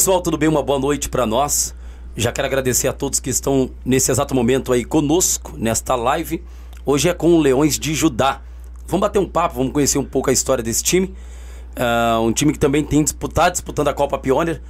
pessoal, tudo bem? Uma boa noite para nós. Já quero agradecer a todos que estão nesse exato momento aí conosco, nesta live. Hoje é com o Leões de Judá. Vamos bater um papo, vamos conhecer um pouco a história desse time. Uh, um time que também tem disputado, disputando a Copa Pioneer.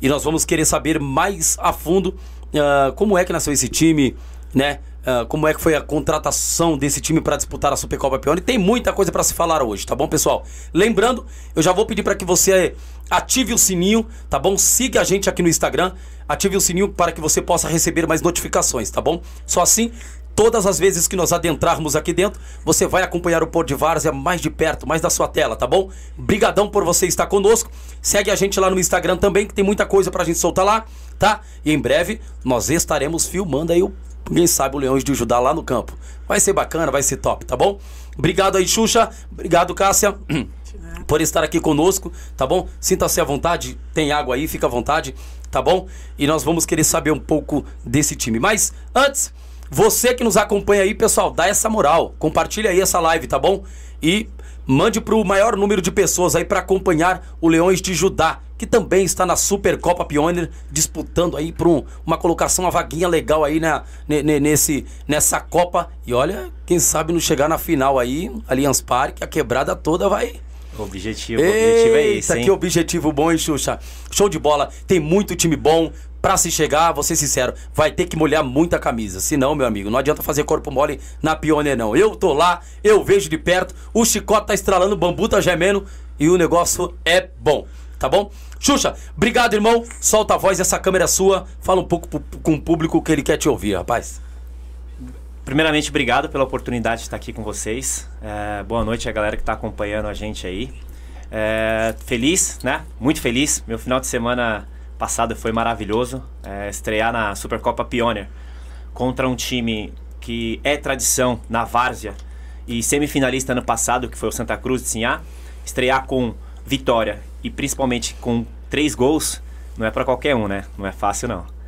E nós vamos querer saber mais a fundo uh, como é que nasceu esse time, né? Uh, como é que foi a contratação desse time para disputar a Supercopa Pioneer. Tem muita coisa para se falar hoje, tá bom, pessoal? Lembrando, eu já vou pedir para que você ative o sininho, tá bom? Siga a gente aqui no Instagram, ative o sininho para que você possa receber mais notificações, tá bom? Só assim Todas as vezes que nós adentrarmos aqui dentro, você vai acompanhar o Pôr de Várzea mais de perto, mais da sua tela, tá bom? Brigadão por você estar conosco. Segue a gente lá no Instagram também, que tem muita coisa pra gente soltar lá, tá? E em breve nós estaremos filmando aí o quem sabe o Leões de Judá lá no campo. Vai ser bacana, vai ser top, tá bom? Obrigado aí, Xuxa. Obrigado, Cássia. Por estar aqui conosco, tá bom? Sinta-se à vontade, tem água aí, fica à vontade, tá bom? E nós vamos querer saber um pouco desse time. Mas antes, você que nos acompanha aí, pessoal, dá essa moral. Compartilha aí essa live, tá bom? E mande para o maior número de pessoas aí para acompanhar o Leões de Judá, que também está na Supercopa Pioneer, disputando aí por um, uma colocação, uma vaguinha legal aí na, nesse, nessa Copa. E olha, quem sabe não chegar na final aí, Allianz Parque, a quebrada toda vai. O objetivo, o objetivo é esse, hein? que objetivo bom, hein, Xuxa? Show de bola. Tem muito time bom. Pra se chegar, vou ser sincero, vai ter que molhar muita camisa. Senão, meu amigo, não adianta fazer corpo mole na Pioneer, não. Eu tô lá, eu vejo de perto, o chicote tá estralando, o bambu tá gemendo e o negócio é bom, tá bom? Xuxa, obrigado, irmão. Solta a voz, essa câmera é sua. Fala um pouco com o público que ele quer te ouvir, rapaz. Primeiramente, obrigado pela oportunidade de estar aqui com vocês. É, boa noite a galera que está acompanhando a gente aí. É, feliz, né? Muito feliz. Meu final de semana passado foi maravilhoso. É, estrear na Supercopa Pioneer contra um time que é tradição na Várzea e semifinalista ano passado, que foi o Santa Cruz de Sinhá. Estrear com vitória e principalmente com três gols, não é para qualquer um, né? Não é fácil não.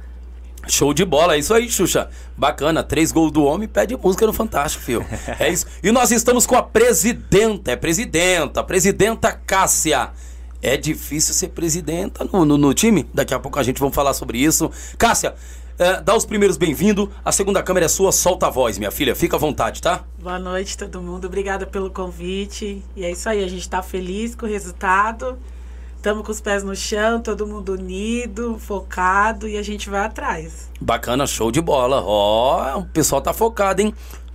Show de bola, é isso aí, Xuxa. Bacana, três gols do homem, pede música no Fantástico, filho. É isso. E nós estamos com a presidenta, é presidenta, presidenta Cássia. É difícil ser presidenta no, no, no time? Daqui a pouco a gente vai falar sobre isso. Cássia, é, dá os primeiros bem-vindos. A segunda câmera é sua, solta a voz, minha filha. Fica à vontade, tá? Boa noite, todo mundo. Obrigada pelo convite. E é isso aí, a gente tá feliz com o resultado. Estamos com os pés no chão, todo mundo unido, focado e a gente vai atrás. Bacana, show de bola. Ó, oh, o pessoal tá focado, hein?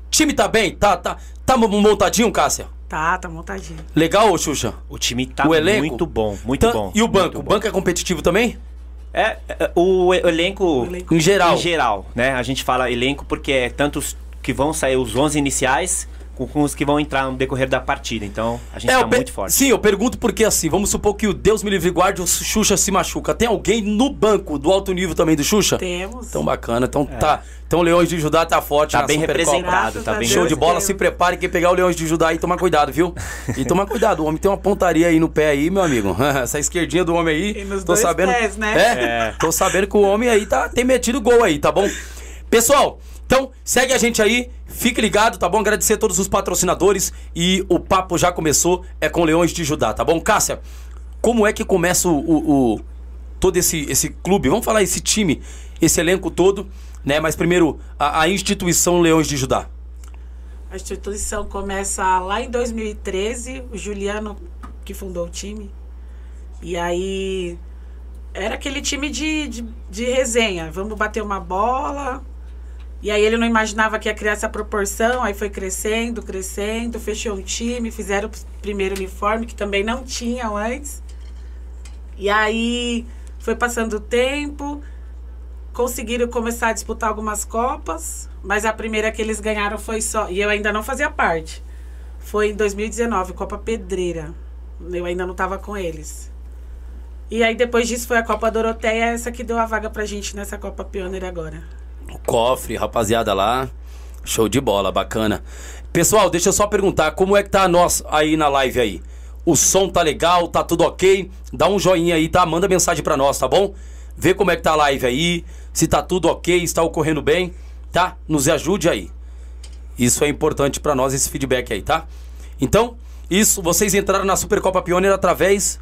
Time tá bem? Tá, tá, tá montadinho, Cássia? Tá, tá montadinho. Legal, Xuxa? O time tá o elenco? muito bom, muito tá, bom. E o banco? O banco é competitivo também? É, é o elenco, o elenco em geral. Em geral, né? A gente fala elenco porque é tantos que vão sair os 11 iniciais com, com, os que vão entrar no decorrer da partida. Então, a gente é, tá muito forte. Sim, eu pergunto porque assim, vamos supor que o Deus me livre guarde, o Xuxa se machuca. Tem alguém no banco do alto nível também do Xuxa? Temos. Então bacana. Então é. tá. Então o Leões de Judá tá forte Tá bem representado, tá bem Show de bola, se prepare que pegar o Leões de Judá e tomar cuidado, viu? E tomar cuidado, o homem tem uma pontaria aí no pé aí, meu amigo. Essa esquerdinha do homem aí, e nos tô sabendo, pés, né? É, é, tô sabendo que o homem aí tá tem metido gol aí, tá bom? Pessoal, então, segue a gente aí, fique ligado, tá bom? Agradecer a todos os patrocinadores e o papo já começou, é com Leões de Judá, tá bom? Cássia, como é que começa o, o, o todo esse, esse clube? Vamos falar esse time, esse elenco todo, né? Mas primeiro, a, a instituição Leões de Judá. A instituição começa lá em 2013, o Juliano que fundou o time. E aí era aquele time de, de, de resenha. Vamos bater uma bola, e aí ele não imaginava que ia criar essa proporção, aí foi crescendo, crescendo, fechou um time, fizeram o primeiro uniforme, que também não tinha antes. E aí foi passando o tempo, conseguiram começar a disputar algumas copas, mas a primeira que eles ganharam foi só, e eu ainda não fazia parte. Foi em 2019, Copa Pedreira. Eu ainda não estava com eles. E aí depois disso foi a Copa Doroteia, essa que deu a vaga pra gente nessa Copa Pioneer agora. Cofre, rapaziada lá. Show de bola, bacana. Pessoal, deixa eu só perguntar, como é que tá nós aí na live aí? O som tá legal, tá tudo ok? Dá um joinha aí, tá? Manda mensagem pra nós, tá bom? Vê como é que tá a live aí, se tá tudo ok, está ocorrendo bem, tá? Nos ajude aí. Isso é importante para nós, esse feedback aí, tá? Então, isso, vocês entraram na Supercopa Pioneer através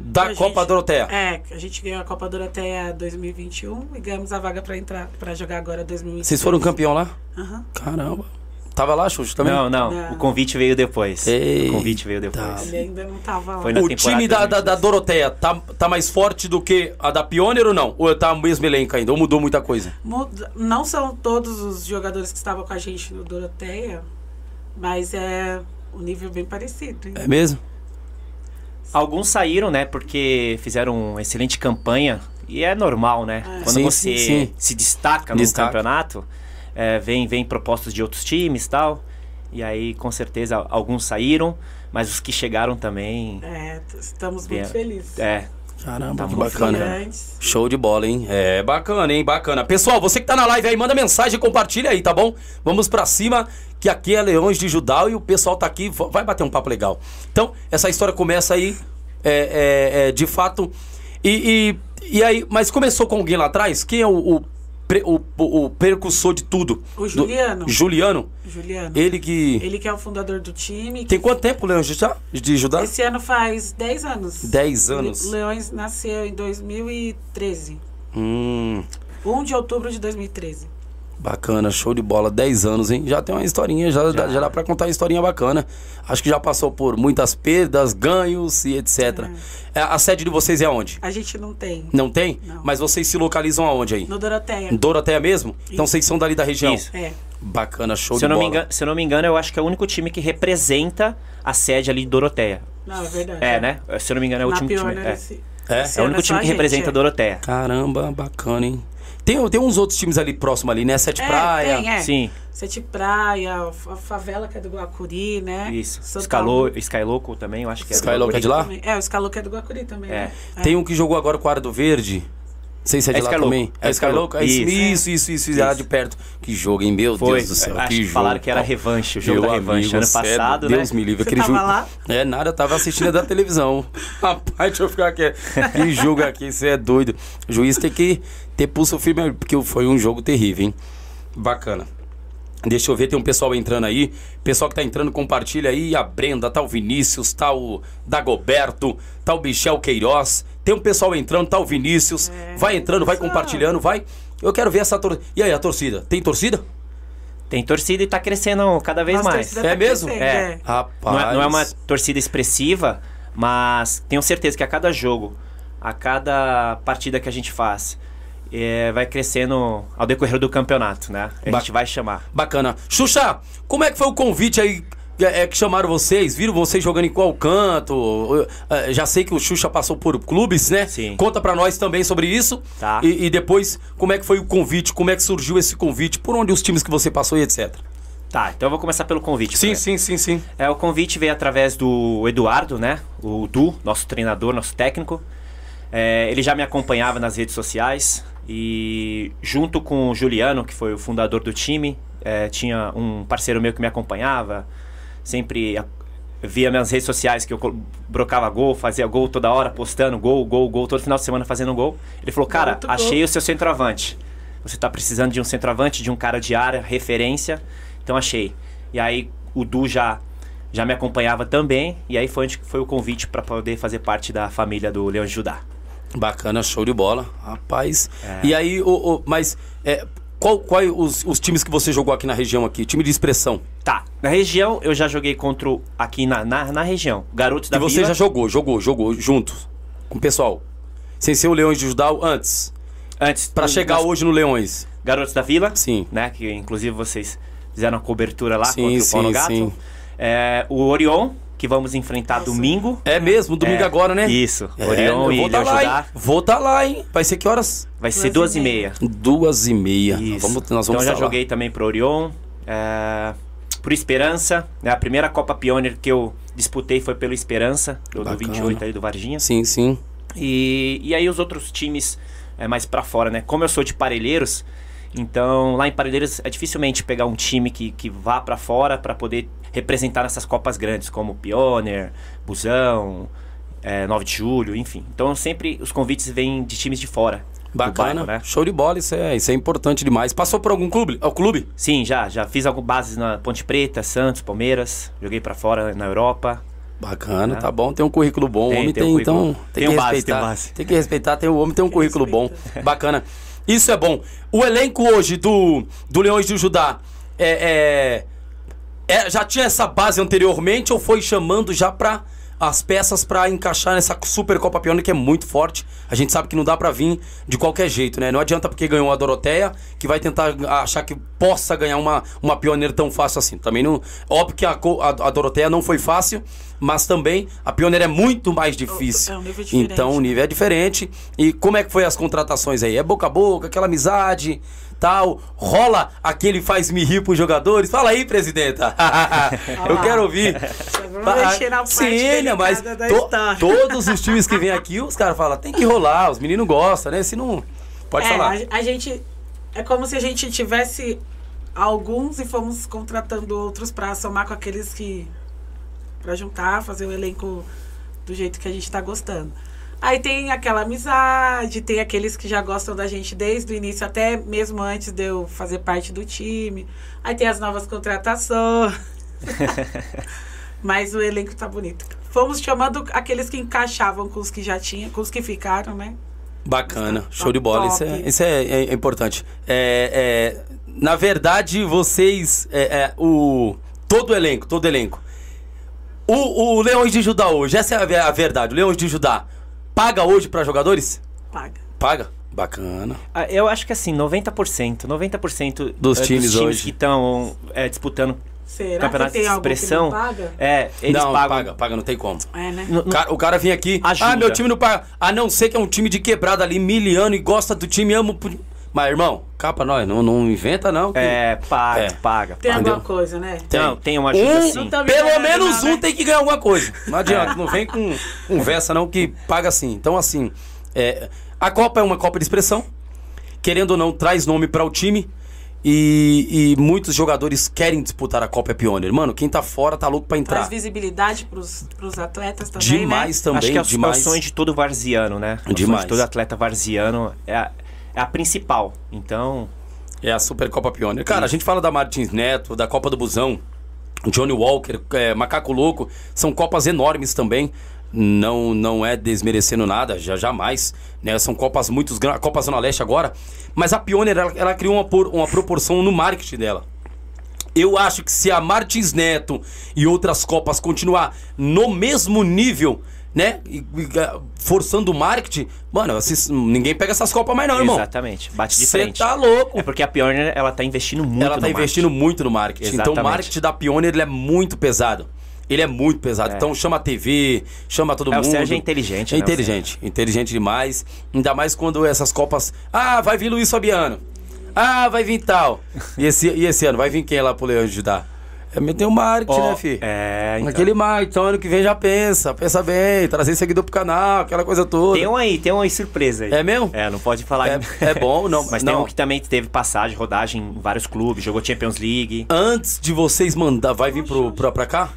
Da A Copa gente- Doroteia. É, a gente ganhou a Copa Doroteia 2021 e ganhamos a vaga pra entrar para jogar agora 2022. Vocês foram campeão lá? Aham. Caramba. Tava lá, Xuxa, também? Não, não, Não. O convite veio depois. Eita. O convite veio depois. Ele ainda não tava lá. Foi na O time da, da, da 2022. Doroteia tá, tá mais forte do que a da Pioneer ou não? Ou tá o mesmo elenco ainda? Ou mudou muita coisa? Muda- Não são todos os jogadores que estavam com a gente no Doroteia, mas é um nível bem parecido. hein? É mesmo? Alguns saíram, né? Porque fizeram uma excelente campanha. E é normal, né? Quando Sim, você sim, sim. se destaca no Destaca. campeonato, é, vem, vem propostas de outros times e tal. E aí, com certeza, alguns saíram, mas os que chegaram também. É, estamos muito É. felizes. É, Caramba, Tá que muito bacana. Show de bola, hein? É bacana, hein? Bacana. Pessoal, você que tá na live aí, manda mensagem, compartilha aí, tá bom? Vamos pra cima, que aqui é Leões de Judá e o pessoal tá aqui, vai bater um papo legal. Então, essa história começa aí, é, é, é, de fato. E, e, e aí, mas começou com alguém lá atrás? Quem é o, o, o, o- percussor de tudo? O Do- Juliano. Juliano? Juliano. Ele que. Ele que é o fundador do time. Tem quanto tempo, Leões de Judá? De Judá? Esse ano faz 10 anos. 10 anos. Le- Leões nasceu em 2013. Hum. 1 de outubro de 2013. Bacana, show de bola. 10 anos, hein? Já tem uma historinha, já, dá- já dá pra contar uma historinha bacana. Acho que já passou por muitas perdas, ganhos e etc. É, A sede de vocês é onde? A gente não tem. Não tem? Não. Mas vocês se localizam aonde aí? No Doroteia. Doroteia mesmo? Então vocês são dali da região? Isso. É. Bacana, show se de eu, não bola. me engano, se eu não me engano, eu acho que é o único time que representa a sede ali de Doroteia. Não, é verdade. É, né? Se eu não me engano, é o Na último time. É, esse- É? é o único time a que gente, representa é. Doroteia. Caramba, bacana, hein? Tem, tem uns outros times ali próximo ali, né? Sete É, Praia. tem, é. Sim, Sete Praia, a favela que é do Guacuri, né? isso. Santa Scalo, Lu- Skyloco também, eu acho que é. do Skyloco é de lá? também. É, o que é do Guacuri também. É. né? Tem um que jogou agora com o Ardo Verde. Sei se é de É lá também. É É Skyloco? É isso, Isso. isso, isso, isso, Era de perto. Que jogo, hein? Meu Foi. Deus do céu. Acho que que jogo. falaram que era revanche, o jogo meu da revanche. amigo, ano é passado, do- né? Deus me livre, Você aquele tava jogo. lá? É nada, eu tava assistindo da televisão. Rapaz, deixa eu ficar aqui. Que jogo aqui, você é doido. O juiz tem que ter pulso firme, porque foi um jogo terrível, hein? Bacana. Deixa eu ver, tem um pessoal entrando aí. Pessoal que tá entrando, compartilha aí. A Brenda, tá o Vinícius, tá o Dagoberto, tá o Michel Queiroz. Tem um pessoal entrando, tá o Vinícius. vai entrando, vai pessoal. compartilhando, vai. Eu quero ver essa torcida. E aí, a torcida? Tem torcida? Tem torcida e tá crescendo cada vez Nossa, mais. torcida É mesmo? crescendo, É. Rapaz. Não é, não é uma torcida expressiva, mas tenho certeza que a cada jogo, a cada partida que a gente faz, é, vai crescendo ao decorrer do campeonato, né? A Ba- gente vai chamar. Bacana. Xuxa, como é que foi o convite aí é, é, que chamaram vocês? Viram vocês jogando em qual canto? Eu, é, já sei que o Xuxa passou por clubes, né? Sim. Conta pra nós também sobre isso. Tá. E, e depois, como é que foi o convite? Como é que surgiu esse convite? Por onde os times que você passou e etc. Tá, então eu vou começar pelo convite. Sim, sim, sim, sim. É, o convite veio através do Eduardo, né? O Du, nosso treinador, nosso técnico. É, ele já me acompanhava nas redes sociais e junto com o Juliano, que foi o fundador do time, é, tinha um parceiro meu que me acompanhava, sempre via minhas redes sociais que eu brocava gol, fazia gol toda hora, postando gol, gol, gol, todo final de semana fazendo gol. Ele falou, cara, Muito gol. achei o seu centroavante. Você tá precisando de um centroavante, de um cara de área, referência. Então achei. E aí o Du já já me acompanhava também, e aí foi, foi o convite para poder fazer parte da família do Leão Judá. Bacana, show de bola. Rapaz. É. E aí, o, o- mas é, qual, qual os, os times que você jogou aqui na região aqui? Time de expressão. Tá, na região eu já joguei contra o, aqui na, na, na região, Garotos da e você Vila. já jogou, jogou, jogou junto com o pessoal. Sem ser o Leões de Judá antes. Antes, Pra nas- chegar hoje no Leões. Garotos da Vila, Sim. né, que inclusive vocês fizeram a cobertura lá Sim, contra o Paulo sim, Gato. sim. É, o Orion, que vamos enfrentar Nossa. domingo. É mesmo, domingo É, agora, né? Isso, É, Orion e vou tá Leão lá? Vou tá lá, hein? Vai ser que horas? Vai ser Duas duas e e meia. meia. Duas e meia. Isso. Vamos, nós vamos então já tá lá. joguei também pro Orion, é, por Esperança. né, a primeira Copa Pioneer que eu disputei foi pelo Esperança, do, do Bacana. 28 aí do Varginha. Sim, sim. E, e aí os outros times é, mais pra fora, né? Como eu sou de Parelheiros, então lá em Parelheiros é dificilmente pegar um time que, que vá pra fora pra poder representar nessas Copas grandes, como Pioneer, Busão, é, 9 de Julho, enfim. Então sempre os convites vêm de times de fora. Bacana. bairro, né? Show de bola, isso é, isso é importante demais. Passou por algum clube? O clube? Sim, já. Já fiz algumas bases na Ponte Preta, Santos, Palmeiras. Joguei pra fora na Europa. Bacana, Né? tá bom. Tem um currículo bom. Tem, o homem tem tem, um então. Tem, Tem que base, respeitar. tem base. Tem que respeitar, tem, o homem tem um currículo bom. Bacana. Isso é bom. O elenco hoje do, do Leões de Judá é, é- é- já tinha essa base anteriormente ou foi chamando já pra as peças pra encaixar nessa Super Copa Pioneer que é muito forte. A gente sabe que não dá pra vir de qualquer jeito, né? Não adianta porque ganhou a Doroteia que vai tentar achar que possa ganhar uma, uma Pioneer tão fácil assim. Também não. Óbvio que a, a, a Doroteia não foi fácil, mas também a Pioneer é muito mais difícil. É um nível diferente, então o né? nível é diferente. E como é que foi as contratações aí? É boca a boca, aquela amizade, tal? Rola aquele faz-me rir pros jogadores? Fala aí, presidenta. Eu quero ouvir. Parte Sim, né, mas to- todos os times que vêm aqui, os caras falam, tem que rolar, os meninos gostam, né? Se não. Pode é, falar. A, a gente. É como se a gente tivesse alguns e fomos contratando outros pra somar com aqueles que. pra juntar, fazer o elenco do jeito que a gente tá gostando. Aí tem aquela amizade, tem aqueles que já gostam da gente desde o início, até mesmo antes de eu fazer parte do time. Aí tem as novas contratações. Mas o elenco tá bonito. Fomos chamando aqueles que encaixavam com os que já tinha, com os que ficaram, né? Bacana, show de bola. Isso é, isso é, é- é importante. É, na verdade, vocês. é, é, o, todo o elenco, todo o elenco. O, o Leões de Judá hoje, essa é a a verdade. O Leões de Judá paga hoje pra jogadores? Paga. Paga. Bacana. Ah, Eu acho que assim, 90%, 90% Dos eh, times hoje. que estão disputando Será campeonato que tem de algum que expressão, não paga? é, eles não, pagam. paga, paga, não tem como. É, né? No- O cara, o cara vem aqui, Ajuda. ah, meu time não paga. A não ser que é um time de quebrada ali, miliano e gosta do time, amo. Mas, irmão, capa nós, não, não inventa não. que- É, paga, É. paga. Tem paga. alguma coisa, né? Tem. Não, tem uma ajuda um, sim. Não tá me Pelo menos não, um né? tem que ganhar alguma coisa. Não adianta, não vem com conversa não que paga assim. Então, assim, é, a Copa é uma Copa de expressão. Querendo ou não, traz nome para o time. E, e muitos jogadores querem disputar a Copa Pioneer. Mano, quem tá fora tá louco pra entrar. Traz visibilidade pros, pros atletas também, Demais né? também, Acho que é o- é o demais. sonho de todo varziano, né? O sonho Demais. de todo atleta varziano é a, é a principal. Então, É a Supercopa Pioneer. Cara, a gente fala da Martins Neto, da Copa do Busão, Johnny Walker, é, Macaco Louco. São copas enormes também. Não não é desmerecendo nada, já jamais. Né? São copas muito grandes. Copa Zona Leste agora. Mas a Pioneer, ela, ela criou uma, por- uma proporção no marketing dela. Eu acho que se a Martins Neto e outras copas continuar no mesmo nível, né? e- e, forçando o marketing, mano, ninguém pega essas copas mais não, irmão. exatamente. Bate de Você frente. tá louco. É porque a Pioneer, ela tá investindo muito Ela no tá investindo marketing. muito no marketing. Então o Exatamente. marketing da Pioneer ele é muito pesado. Ele é muito pesado. É. Então chama a TV, chama todo É, o mundo. Sérgio é inteligente, É né, o inteligente. Inteligente demais. Ainda mais quando essas copas. Ah, vai vir Luiz Fabiano. Ah, vai vir tal. E esse, e esse ano? Vai vir quem lá pro Leão de É meter o marketing, Ó, né, fi? É, então. Aquele marketing, então ano que vem já pensa. Pensa bem, trazer seguidor pro canal, aquela coisa toda. Tem um aí, tem uma aí surpresa aí. É mesmo? É, não pode falar. É- é bom, não- Mas não. tem um que também teve passagem, rodagem em vários clubes, jogou Champions League. Antes de vocês mandar, vai vir pro, pra, pra cá?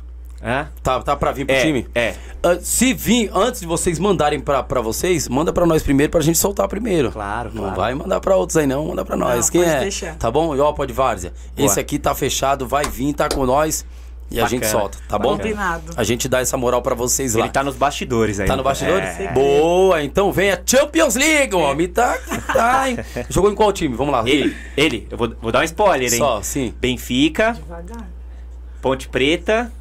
É? Tá, tá pra vir pro É, time? é. Ah, se vir, antes de vocês mandarem pra, pra vocês, manda pra nós primeiro pra gente soltar primeiro. Claro, Não claro. vai mandar pra outros aí não, manda pra nós. Não, Quem pode é? deixar. Tá bom? E ó, pode várzea. Boa. Esse aqui tá fechado, vai vir, tá com nós e a Bacana. gente solta, tá bom? Combinado. A gente dá essa moral pra vocês lá. Ele tá nos bastidores aí. Tá no bastidor? É. Boa, então venha Champions League, o homem tá, tá, hein? Jogou em qual time? Vamos lá. Ele, ele, eu vou, vou dar um spoiler, hein? Só, sim. Benfica, Devagar. Ponte Preta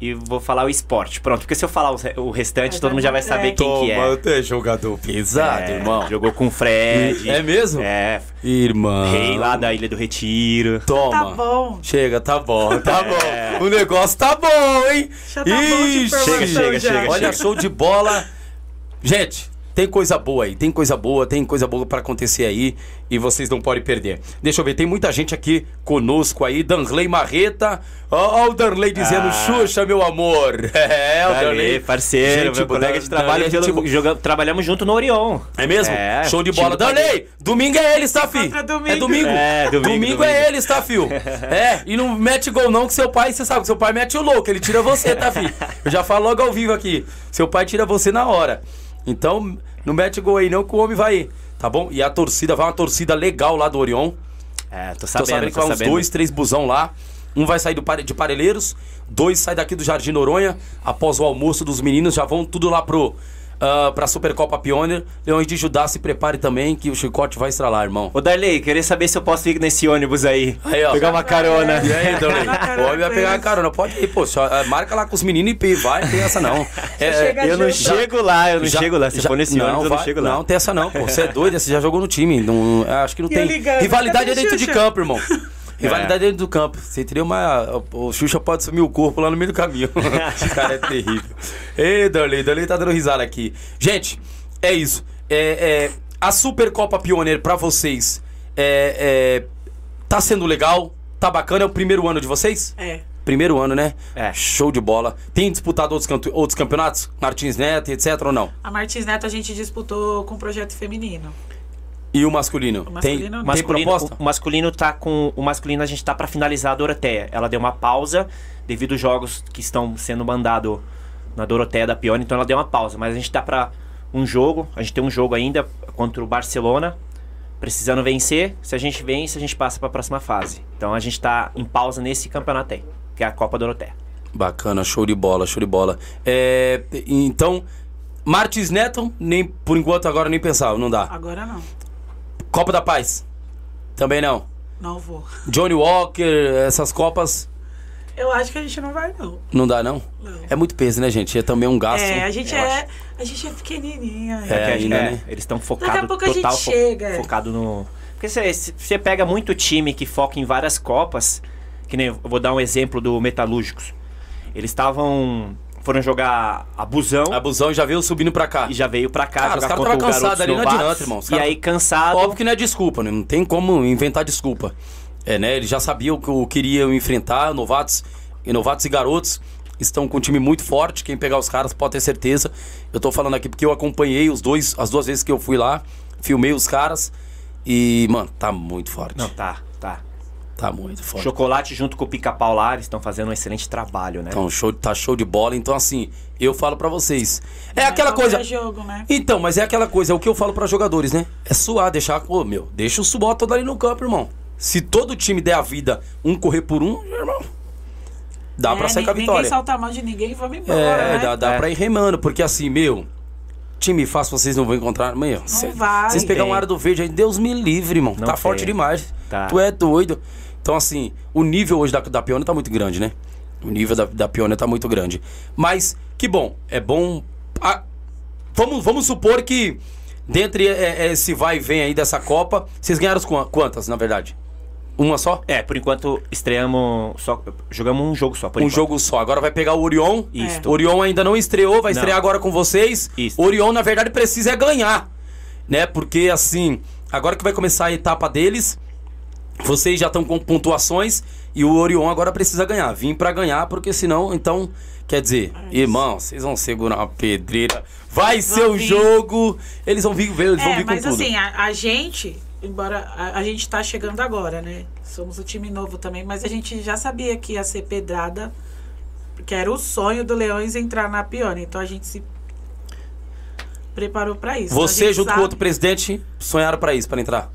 e vou falar o esporte. Pronto, porque se eu falar o re- o restante, todo mundo já vai saber é. quem que é. tu é jogador pesado, É, irmão. Jogou com o Fred. É mesmo? É, Irmão. rei lá da Ilha do Retiro. Toma. Tá bom. Chega, tá bom, tá É. bom. O negócio tá bom, hein? Já tá bom de chega, chega, já. chega. Olha, show de bola. Gente, tem coisa boa aí, tem coisa boa, tem coisa boa pra acontecer aí e vocês não podem perder. Deixa eu ver, tem muita gente aqui conosco aí. Danley Marreta. Ó, ó o Danley dizendo, Ah. Xuxa, meu amor. É, o Valeu, Danley. parceiro, Gente meu colega de trabalho. Danley, joga- trabalhamos junto no Orion. É mesmo? É, Show de bola. Danley, domingo é eles, tá, fi? Contra domingo. É domingo. É, domingo, Domingo domingo. é eles, tá, fio? É, e não mete gol não, que seu pai, você sabe, que seu pai mete o louco, ele tira você, tá, fi? Eu já falo logo ao vivo aqui. Seu pai tira você na hora. Então, não mete gol aí não, que o homem vai ir, tá bom? E a torcida, vai uma torcida legal lá do Orion. É, tô Tô sabendo, sabendo que vai uns sabendo. dois, três busão lá. Um vai sair do, de Parelheiros, dois sai daqui do Jardim Noronha. Após o almoço dos meninos, já vão tudo lá pro. Ah, pra Supercopa Pioneer. Leões de Judá, se prepare também, que o chicote vai estralar, irmão. Ô, Darley, queria saber se eu posso ir nesse ônibus aí. Aí, ó. Pegar uma carona. E aí, Darley? Vai carona Pode vai pegar a eles. carona. Pode ir, pô. Só, ah, marca lá com os meninos e vai, não tem essa não. É, Eu não chego lá, eu não Já- chego lá. Se já- for nesse ônibus, eu não vai- chego lá. Não, tem essa não, pô. Você é doido, você já jogou no time. Não, acho que não E tem. ligando, Rivalidade é dentro de campo, irmão. Rivalidade é dentro do campo. Você teria uma. O Xuxa pode sumir o corpo lá no meio do caminho. Esse cara é terrível. Ei, Darley, Darley tá dando risada aqui. Gente, é isso. É, é, a Supercopa Pioneer pra vocês é, é, tá sendo legal? Tá bacana? É o primeiro ano de vocês? É. Primeiro ano, né? É. Show de bola. Tem disputado outros, canto- outros campeonatos? Martins Neto, etc. ou não? A Martins Neto a gente disputou com o projeto feminino. E o masculino? O masculino tem, masculino, proposta? o masculino tá com. O masculino a gente tá pra finalizar a Doroteia. Ela deu uma pausa devido aos jogos que estão sendo mandados na Doroteia da Pione, então ela deu uma pausa. Mas a gente tá pra um jogo, a gente tem um jogo ainda contra o Barcelona, precisando vencer. Se a gente vence, a gente passa pra próxima fase. Então a gente tá em pausa nesse campeonato aí, que é a Copa Doroteia. Bacana, show de bola, show de bola. É, então, Martins Neto, nem, por enquanto agora nem pensava, não dá. Agora não. Copa da Paz? Também não. Não vou. Johnny Walker, essas copas, Eu acho que a gente não vai, não. não dá não? Não. É muito peso, né, gente? É também um gasto. É, a gente é. A gente é pequenininha. É, que a gente- ainda, é, né? Eles estão Daqui focados a pouco a gente total fo- chega, é. focado no. Porque você, você pega muito time que foca em várias copas, que nem eu vou dar um exemplo do Metalúrgicos. Eles estavam foram jogar abusão Abusão já veio subindo pra cá. e já veio pra cá Cara, os caras contra tava o cansado Garotos ali, não adianta, irmão. Os E aí cansado. Óbvio que não é desculpa, né? Não tem como inventar desculpa. É, né? Eles já sabiam que o queriam enfrentar, novatos e novatos e garotos estão com um time muito forte. Quem pegar os caras pode ter certeza. Eu tô falando aqui porque eu acompanhei os dois, as duas vezes que eu fui lá, filmei os caras e, mano, tá muito forte. Não, tá, tá. Tá muito forte. Chocolate junto com o pica-pau lá, eles estão fazendo um excelente trabalho, né? Então, show, tá show de bola. Então, assim, eu falo pra vocês. É Não aquela coisa. jogo, né? Então, mas é aquela coisa, é o que eu falo pra jogadores, né? É suar, deixar. Ô, meu, deixa o suor todo ali no campo, irmão. Se todo time der a vida, um correr por um, irmão. Dá pra É, sair com a vitória. Ninguém solta a mão de ninguém e vamos embora, É, né? dá, dá É. pra ir remando, porque assim, meu. Time fácil vocês não vão encontrar. Meu, cê- vai. vocês pegar um área do verde aí, Deus me livre, irmão. Não tá tem. forte demais. Tá. Tu é doido. Então, assim, o nível hoje da, da Pione tá muito grande, né? O nível da, da Pione tá muito grande. Mas, que bom. É bom. ah, vamos, vamos supor que, dentre é, é, esse vai e vem aí dessa Copa, vocês ganharam as qua- quantas, na verdade? Uma só? É, por enquanto estreamos só jogamos um jogo só, por um enquanto. jogo só. Agora vai pegar o Orion. Isso. O Orion ainda não estreou, vai Não. estrear agora com vocês. Isso. O Orion, na verdade, precisa é ganhar. Né? Porque, assim, agora que vai começar a etapa deles, vocês já estão com pontuações e o Orion agora precisa ganhar. Vim pra ganhar, porque senão, então, quer dizer, irmão, vocês vão segurar uma pedreira. Vai ser o jogo. Eles vão vir, eles vão É, vir com mas tudo. assim, a, a gente, embora a, a gente tá chegando agora, né? Somos o time novo também, mas a gente já sabia que ia ser pedrada, que era o sonho do Leões entrar na Pione. Então a gente se preparou pra isso. Então, Você, junto com sabe- o outro presidente, sonharam pra isso, pra entrar.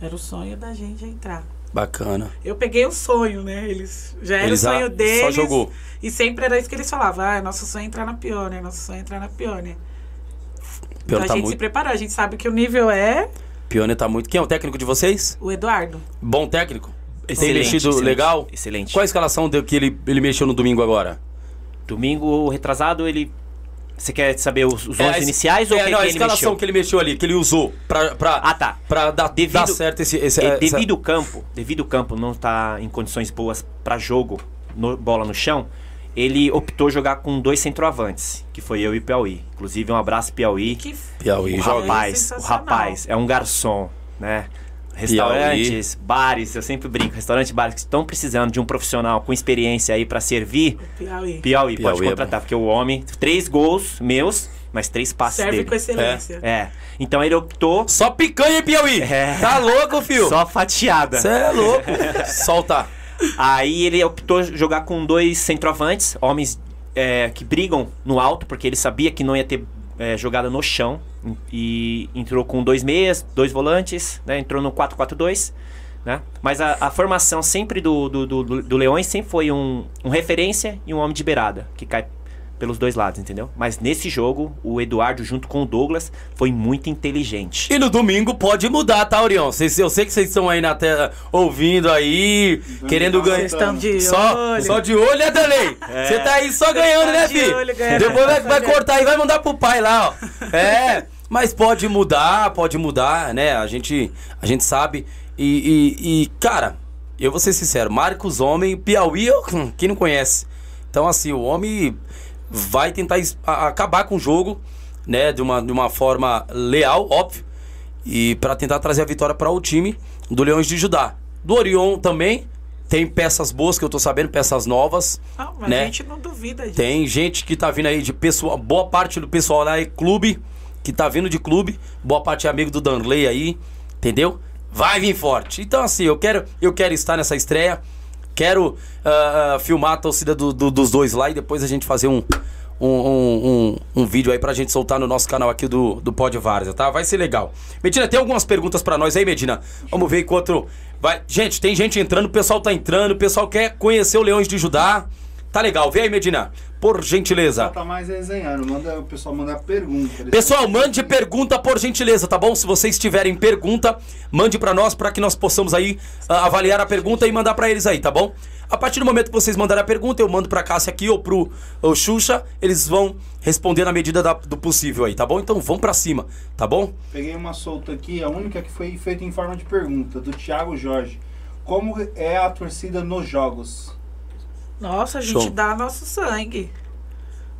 Era o sonho da gente entrar. Bacana. Eu peguei o sonho, né? Eles já era Eles o sonho já- deles. só jogou. E sempre era isso que eles falavam. Ah, nosso sonho é entrar na Pione, nosso sonho é entrar na Pione. Então Pione a tá gente se muito. preparou, a gente sabe que o nível é Pione tá muito. Quem é o técnico de vocês? o Eduardo. Bom técnico? Tem Excelente, mexido excelente, legal? Excelente. Qual a escalação que ele, ele mexeu no domingo agora? Domingo retrasado, ele. Você quer saber os, os 11 É, a iniciais ou é, quem, não, a quem ele escalação mexeu? que ele mexeu ali, que ele usou pra, pra, Ah, tá. pra dar, Devido- dar certo esse. esse É, devido o campo, devido o campo não estar em condições boas para jogo, no- bola no chão, ele optou jogar com dois centroavantes, que foi eu e o Piauí. Inclusive, um abraço Piauí. Que Piauí O rapaz, o sensacional. rapaz é um garçom, né? Restaurantes, bares, eu sempre brinco, restaurantes, bares que estão precisando de um profissional com experiência aí para servir. Piauí. Piauí, Piauí pode é contratar, porque o homem, três gols meus, mas três passes Serve dele. com excelência. É. Então ele optou Só picanha, Piauí? É. Tá louco, fio? só fatiada. Você é louco. Solta. Aí ele optou jogar com dois centroavantes, homens é, que brigam no alto, porque ele sabia que não ia ter é, jogada no chão. E entrou com dois meias, dois volantes, né? Entrou no 4-4-2. né? Mas a, a formação sempre do, do, do, do Leões sempre foi um, um referência e um homem de beirada, que cai pelos dois lados, entendeu? Mas nesse jogo, o Eduardo, junto com o Douglas, foi muito inteligente. E no domingo pode mudar, tá, Orion? Cês, eu sei que vocês estão aí na tela ouvindo aí, querendo ganhar. Vocês estão de Só, olho. só de olho, né, Danley? Você tá aí só ganhando, né, de filho? olho, ganhando. Depois vai, vai cortar e vai mandar pro pai lá, ó. É, mas pode mudar, pode mudar, né? A gente, a gente sabe. E, e- e, cara, eu vou ser sincero, Marcos Homem, Piauí, hum, quem não conhece? Então, assim, o homem vai tentar acabar com o jogo, né? De uma, de uma forma leal, óbvio. E para tentar trazer a vitória para o time do Leões de Judá. Do Orion também tem peças boas que eu tô sabendo, peças novas. Não, mas né? a gente não duvida disso. Tem gente que tá vindo aí de pessoal, boa parte do pessoal lá é clube, que tá vindo de clube, boa parte é amigo do Danley aí, entendeu? Vai vir forte. Então assim, eu quero, eu quero estar nessa estreia, quero ah, ah, filmar a torcida do- do- dos dois lá e depois a gente fazer um, um, um, um, um vídeo aí pra gente soltar no nosso canal aqui do, do Pod Várzea, tá? Vai ser legal. Medina, tem algumas perguntas pra nós aí, Medina? Vamos ver enquanto... Vai... Gente, tem gente entrando, o pessoal tá entrando, o pessoal quer conhecer o Leões de Judá. Tá legal, vem aí, Medina. Por gentileza. Tá mais resenhando. Manda, o pessoal mandar pergunta. Pessoal, mande pergunta por gentileza, tá bom? Se vocês tiverem pergunta, mande pra nós pra que nós possamos aí ah, avaliar a pergunta e mandar pra eles aí, tá bom? A partir do momento que vocês mandarem a pergunta, eu mando pra Cássia aqui ou pro o Xuxa, eles vão responder na medida da- do possível aí, tá bom? Então vamos pra cima, tá bom? Peguei uma solta aqui, a única que foi feita em forma de pergunta, do Thiago Jorge. Como é a torcida nos jogos? Nossa, a gente Show. dá nosso sangue.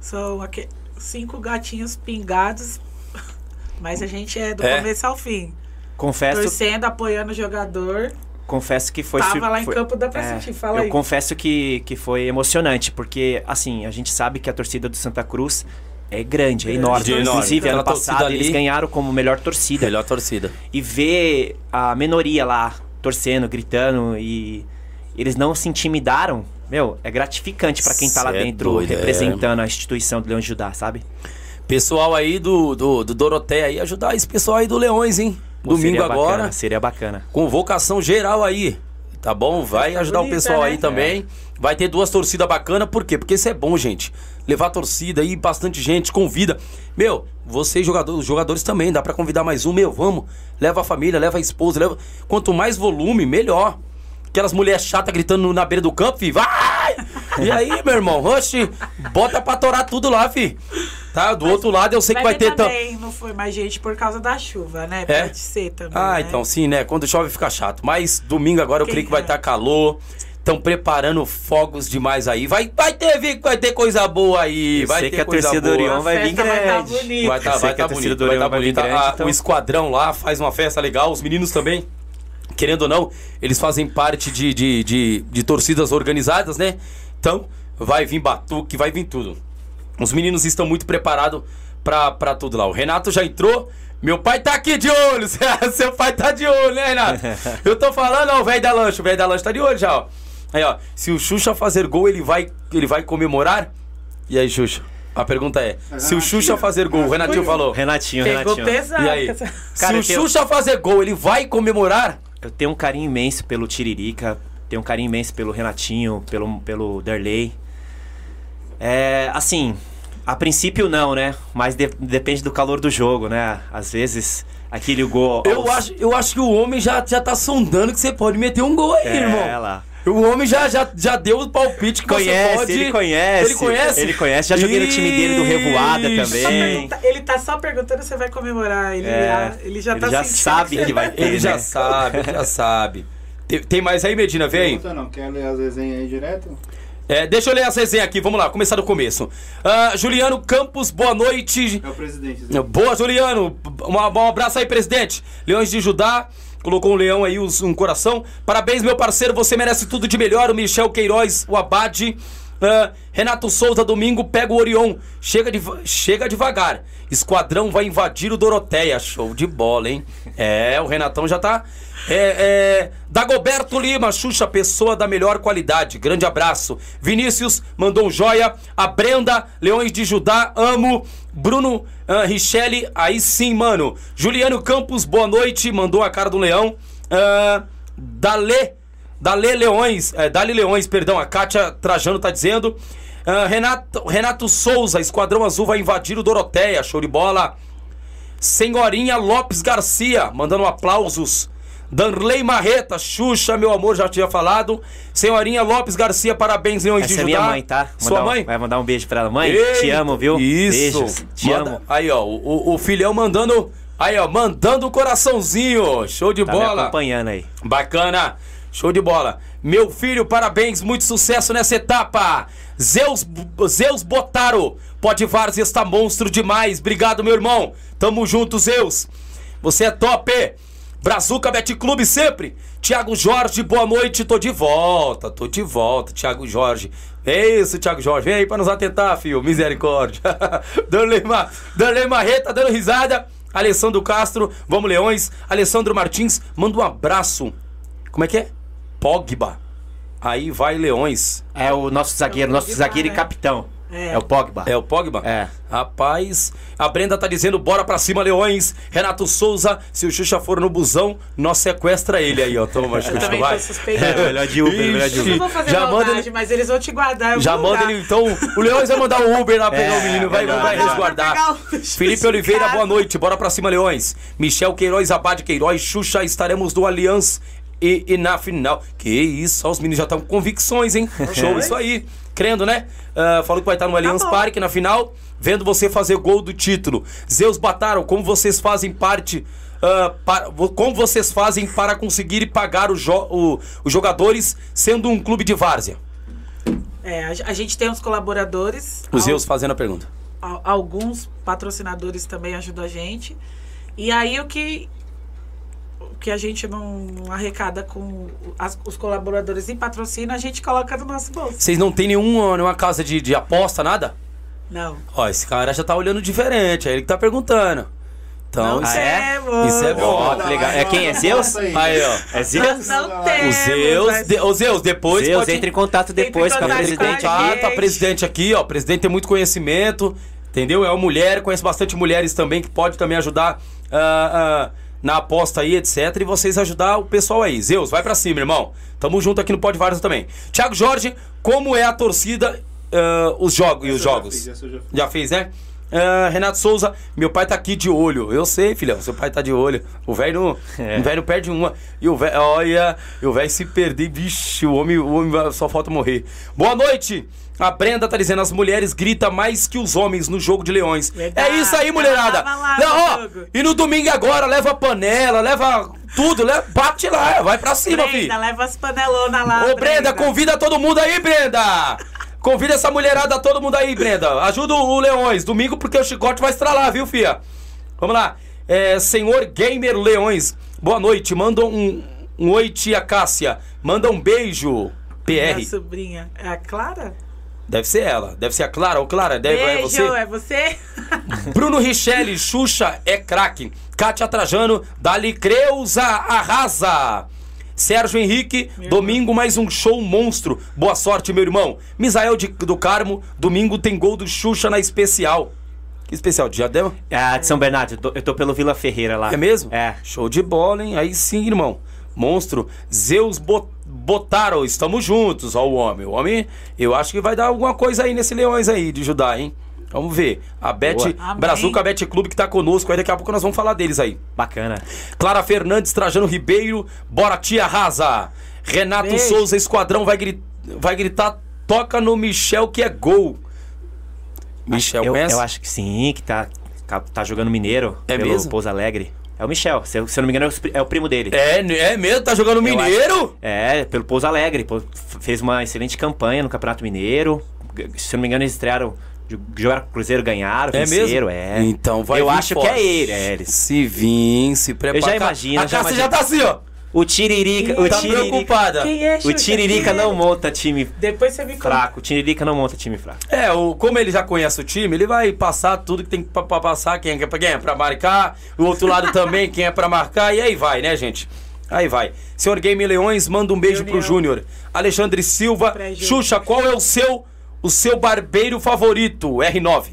São aque- cinco gatinhos pingados, mas a gente é do É. começo ao fim. Confesso, Torcendo, apoiando o jogador. confesso que foi Tava lá em foi- campo, dá pra É, sentir. Fala eu aí. confesso que, que foi emocionante, porque, assim, a gente sabe que a torcida do Santa Cruz é grande, é Grande, enorme. enorme. Inclusive, ano passado, ali- eles ganharam como melhor torcida. Melhor torcida. E ver a minoria lá torcendo, gritando e eles não se intimidaram, meu, é gratificante pra quem tá lá é dentro é. representando a instituição do Leão de Judá, sabe? Pessoal aí do, do, do Doroteia aí, ajudar esse pessoal aí do Leões, hein? Pô, Domingo seria agora. Bacana, seria bacana. Convocação geral aí. Tá bom? Vai ajudar o bonita, pessoal aí né? também. Vai ter duas torcidas bacanas, por quê? Porque isso é bom, gente. Levar torcida aí, bastante gente, convida. Meu, vocês jogadores, os jogadores também, dá pra convidar mais um, meu, vamos. Leva a família, leva a esposa, leva. Quanto mais volume, melhor. Aquelas mulheres chatas gritando na beira do campo, fi, vai! E aí, meu irmão, oxe, bota pra torar tudo lá, fi. Tá? Do outro lado eu sei que vai ter tam- também não foi mais gente por causa da chuva, né? É? Pode ser também. Ah, né? então sim, né? Quando chove fica chato. Mas domingo agora eu Quem creio que vai estar calor. Estão preparando fogos demais aí. Vai, vai ter, vi- vai ter coisa boa aí. Eu vai sei ter que a coisa torcida. Orion vai vir vai tá grande. Vai tá, Eu sei vai que a tá torcida bonito, do vai Orion tá bonito. grande, Ah, então- O esquadrão lá faz uma festa legal, os meninos também. Querendo ou não, eles fazem parte de, de, de, de torcidas organizadas, né? Então, vai vir batuque, vai vir tudo. Os meninos estão muito preparados pra, pra tudo lá. O Renato já entrou. Meu pai tá aqui de olho. Seu pai tá de olho, né, Renato? Eu tô falando, ó, o velho da lanche. O velho da lanche tá de olho já, ó. Aí, ó. Se o Xuxa fazer gol, ele vai, ele vai comemorar? E aí, Xuxa? A pergunta é: se o Xuxa fazer gol, o Renatinho falou. Renatinho, Pegou Renatinho. pesado. E aí? Cara, se o Xuxa fazer gol, ele vai comemorar? Eu tenho um carinho imenso pelo Tiririca, tenho um carinho imenso pelo Renatinho, pelo, pelo Derley. É, assim, a princípio não, né? Mas de- depende do calor do jogo, né? Às vezes aquele gol. Eu aos- acho, eu acho que o homem já, já tá sondando que você pode meter um gol aí, É, irmão. lá. O homem já, já, já deu o palpite que Conhece, você pode. ele conhece. Ele conhece? Ele conhece. Já joguei no time dele do Revoada também. Ele tá só perguntando se vai comemorar. Ele, É, já, ele já ele tá já sentindo sabe que vai ter. Ele já né? sabe, ele já sabe. Tem, tem mais aí, Medina? Vem aí. Pergunta não, quer ler as resenhas aí direto? É, deixa eu ler essa resenha aqui, vamos lá, começar do começo. Ah, Juliano Campos, boa noite. É o presidente. Zé. Boa, Juliano. Um, um abraço aí, presidente. Leões de Judá. Colocou um leão aí, um, coração. Parabéns, meu parceiro. Você merece tudo de melhor. O Michel Queiroz, o Abade. Renato Souza, domingo, pega o Orion. Chega, de, chega devagar. Esquadrão vai invadir o Doroteia. Show de bola, hein? É, o Renatão já tá. É, é, Dagoberto Lima, Xuxa, pessoa da melhor qualidade. Grande abraço. Vinícius mandou um joia. A Brenda, Leões de Judá, amo. Bruno Richelli, aí sim, mano. Juliano Campos, boa noite. Mandou a cara do leão. Ah, Dale, Dale Leões, é, Dali Leões, perdão, a Kátia Trajano tá dizendo. Ah, Renato, Renato Souza, Esquadrão Azul vai invadir o Doroteia, show de bola. Senhorinha Lopes Garcia, mandando aplausos. Danley Marreta, Xuxa, meu amor, já tinha falado. Senhorinha Lopes Garcia, parabéns, Leões Essa de é Judá. minha mãe, tá? Sua Mandar um- mãe? Vai mandar um beijo pra ela. Mãe, te amo, viu? Isso. Beijos. Te Manda- amo. Aí, ó, o, o filhão mandando. Aí, ó, mandando o coraçãozinho. Show de Tá me bola. acompanhando aí. Bacana. Show de bola. Meu filho, parabéns, muito sucesso nessa etapa. Zeus, Zeus Botaro. Pode Várzea está monstro demais. Obrigado, meu irmão. Tamo junto, Zeus. Você é top. Brazuca Bet Clube sempre. Tiago Jorge, boa noite. Tô de volta. Tô de volta, Tiago Jorge. É isso, Tiago Jorge. Vem aí pra nos atentar, filho. Misericórdia. Danley, Ma... Danley Marreta dando risada. Alessandro Castro, vamos Leões. Alessandro Martins, manda um abraço. Como é que é? Pogba. Aí vai Leões. É o nosso zagueiro, nosso Pogba, zagueiro e né? capitão. É. É, o Pogba. É o Pogba? É. Rapaz, a Brenda tá dizendo bora pra cima, Leões. Renato Souza, se o Xuxa for no busão, nós sequestra ele aí, ó. Toma, Eu Xuxa, vai. É, melhor de Uber, melhor de Eu Ixi, não vou fazer já maldade, manda ele, mas eles vão te guardar. já manda lugar. ele, então, o Leões vai mandar o Uber lá pegar É, o menino, vai, vai resguardar. O- Felipe Oliveira, boa noite, bora pra cima, Leões. Michel Queiroz, Abade Queiroz, Xuxa, estaremos do Aliança e, e na final. Que isso, ó, os meninos já estão com convicções, hein? Show, isso aí. Crendo, né? Ah, falou que vai estar no Allianz bom. Parque na final, vendo você fazer gol do título. Zeus Bataro, como vocês fazem parte. ah, para- como vocês fazem para conseguir pagar os jo- o- os jogadores sendo um clube de várzea? É, a, a gente tem uns colaboradores. O al- Zeus fazendo a pergunta. al- alguns patrocinadores também ajudam a gente. E aí o que que a gente não arrecada com as- os colaboradores em patrocínio, a gente coloca no nosso bolso. Vocês não tem nenhuma, nenhuma casa de, de aposta, nada? Não. Ó, esse cara já tá olhando diferente, é ele que tá perguntando. Então, Não isso, é, temos. isso é bom. Legal. É quem? É Zeus? Aí, ó. É Zeus? Não O temos. Zeus, mas- de, o Zeus, depois Zeus, pode... entre em contato Entre em depois com a contato presidente com a. Ah, tá presidente aqui, ó. O presidente tem muito conhecimento, entendeu? É uma mulher, conhece bastante mulheres também, que pode também ajudar ah, ah, na aposta aí, etc. E vocês ajudar o pessoal aí. Zeus, vai pra cima, irmão. Tamo junto aqui no Pode Vários também. Thiago Jorge, como é a torcida, ah, os jogos e os eu já jogos? fiz, já fiz. Já fez, né? Ah, Renato Souza, meu pai tá aqui de olho. Eu sei, filhão, seu pai tá de olho. O velho não, É. o velho não perde uma. E o velho, olha, e o velho se perder, vixe, o homem, o homem vai- só falta morrer. Boa noite! A Brenda tá dizendo, as mulheres gritam mais que os homens no jogo de leões. Verdade, é isso aí, mulherada! lá Não, ó, e no domingo agora, leva panela, leva tudo, leva, bate lá, vai pra cima, filho. Brenda, leva as panelonas lá. Ô, Brenda, convida todo mundo aí, Brenda! Convida essa mulherada, todo mundo aí, Brenda. Ajuda o Leões, domingo, porque o chicote vai estralar, viu, fia? Vamos lá. É, senhor Gamer Leões, boa noite. Manda um, um oi, tia Cássia. Manda um beijo, Minha PR. sobrinha. É a Clara? Deve ser ela, deve ser a Clara. Ô, Clara, deve, é Beijo, você? é você? Bruno Richelli, Xuxa é craque. Kátia Trajano, Dali Creuza arrasa. Sérgio Henrique, domingo mais um show monstro. Boa sorte, meu irmão. Misael de- do Carmo, domingo tem gol do Xuxa na especial. Que especial? Já deu? É a de São Bernardo, eu tô, eu tô pelo Vila Ferreira lá. É mesmo? É. Show de bola, hein? Aí sim, irmão. Monstro. Zeus Bo- Botaro, estamos juntos. Ó, o homem. O homem, eu acho que vai dar alguma coisa aí nesse Leões aí de Judá, hein? Vamos ver. A Beth, Boa. Brazuca Bet Clube que tá conosco. Aí daqui a pouco nós vamos falar deles aí. Bacana. Clara Fernandes, Trajano Ribeiro, bora tia arrasa. Renato Beijo. Souza, Esquadrão vai, gri- vai gritar, toca no Michel que é gol. Michel, eu, conhece? eu acho que sim, que tá, tá jogando Mineiro É pelo mesmo? Pouso Alegre. É o Michel, se eu, se eu não me engano, é o, é primo dele. É, é mesmo? Tá jogando Eu acho- Mineiro? É, pelo Pouso Alegre. fez uma excelente campanha no Campeonato Mineiro. Se eu não me engano, eles estrearam. Jo- Jogaram com o Cruzeiro, ganharam, É venceram, mesmo? é. Então vai Eu acho forte. que é ele, é ele. Se vir, se prepara. Eu já imagino, A já imagino. já tá assim, ó. O Tiririca. Quem O Tá Tiririca, preocupada. Quem é, o? Tiririca Quem é? não monta time Depois você me conta. fraco. O Tiririca não monta time fraco. É, o, como ele já conhece o time, ele vai passar tudo que tem pra, pra passar, quem é, pra- quem é pra marcar, o outro lado também, quem é pra marcar, e aí vai, né, gente? Aí vai. Senhor Game Leões, manda um beijo pro Reunião. Júnior. Alexandre Silva. Xuxa, qual é o seu o seu barbeiro favorito? R9.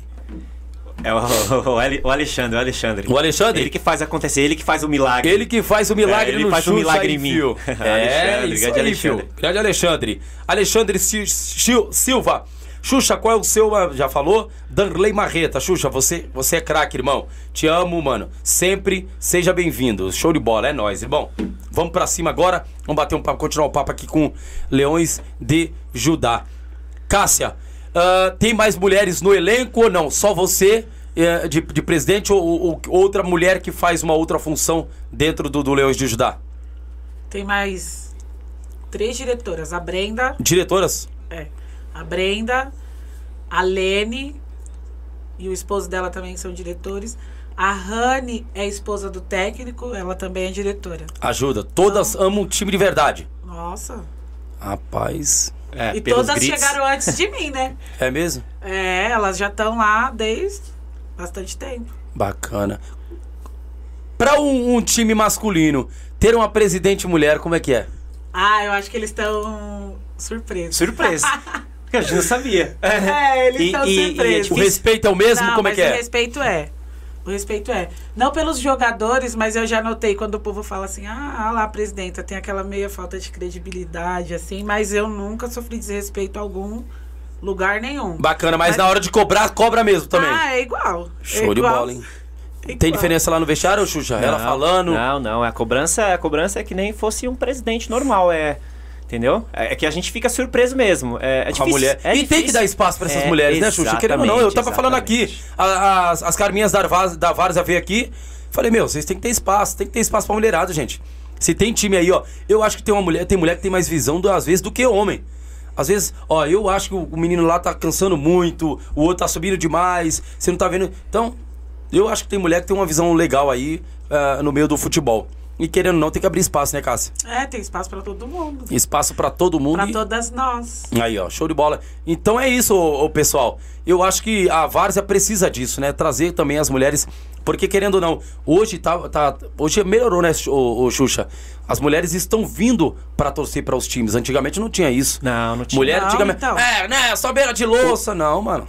É o, o, o Alexandre, o Alexandre. O Alexandre? Ele que faz acontecer, ele que faz o milagre. Ele que faz o milagre É, ele no faz o Xuxa milagre em mim. fio. É, Alexandre, grande aí, Alexandre. fio. Grande Alexandre. Alexandre Sil- Sil- Silva. Xuxa, qual é o seu, ah, já falou? Danley Marreta. Xuxa, você, você é craque, irmão. Te amo, mano. Sempre seja bem-vindo. Show de bola, é nóis, irmão. Vamos pra cima agora. Vamos bater um papo, continuar o papo aqui com Leões de Judá. Cássia, ah, tem mais mulheres no elenco ou não? Só você eh, de, de presidente ou, ou outra mulher que faz uma outra função dentro do, do Leões de Judá? Tem mais três diretoras. A Brenda, Diretoras? é, a Brenda, a Lene e o esposo dela também são diretores. A Rani é esposa do técnico, ela também é diretora. Ajuda. Todas amam o time de verdade. Nossa. Rapaz. É, e todas gritos. chegaram antes de mim, né? É mesmo? É, elas já estão lá desde bastante tempo. Bacana. Pra um, um time masculino ter uma presidente mulher, como é que é? Ah, eu acho que eles estão surpresos. Surpresa. Porque a gente não sabia. É, eles E- estão e- e é surpresos. O respeito é o mesmo? Não, como é que o é? respeito é. O respeito é. Não pelos jogadores, mas eu já notei quando o povo fala assim: ah, lá, presidenta, tem aquela meia falta de credibilidade, assim, mas eu nunca sofri desrespeito a algum lugar nenhum. Bacana, mas, Mas- na hora de cobrar, cobra mesmo também. Ah, é igual. É Show de igual. bola, hein? É Tem igual. diferença lá no vestiário, Xuxa? Ela Não, falando. Não, não. A cobrança, a cobrança é que nem fosse um presidente normal. É. Entendeu? É é que a gente fica surpreso mesmo. É, é difícil. mulher. é e tem que difícil. dar espaço pra essas É, mulheres, né, Xuxa? Querendo ou não, eu tava exatamente, falando aqui, as, as Carminhas da, Vaz, da Várzea veio aqui, falei, meu, vocês têm que ter espaço, tem que ter espaço pra mulherada, gente. Se tem time aí, ó, eu acho que tem uma mulher, tem mulher que tem mais visão, do- às vezes, do que homem. Às vezes, ó, eu acho que o, menino lá tá cansando muito, o outro tá subindo demais, você não tá vendo. Então, eu acho que tem mulher que tem uma visão legal aí ah, no meio do futebol. E querendo ou não, tem que abrir espaço, né, Cássia? É, tem espaço pra todo mundo. Espaço pra todo mundo. Pra e- todas nós. Aí, ó, show de bola. Então é isso, ô, ô, pessoal. Eu acho que a Várzea precisa disso, né? Trazer também as mulheres. Porque, querendo ou não, hoje tá. tá hoje melhorou, né, ô, ô, Xuxa? As mulheres estão vindo pra torcer para os times. Antigamente não tinha isso. Não, não tinha. Mulher Não, antigamente. então. É, né? Só beira de louça. Não, mano.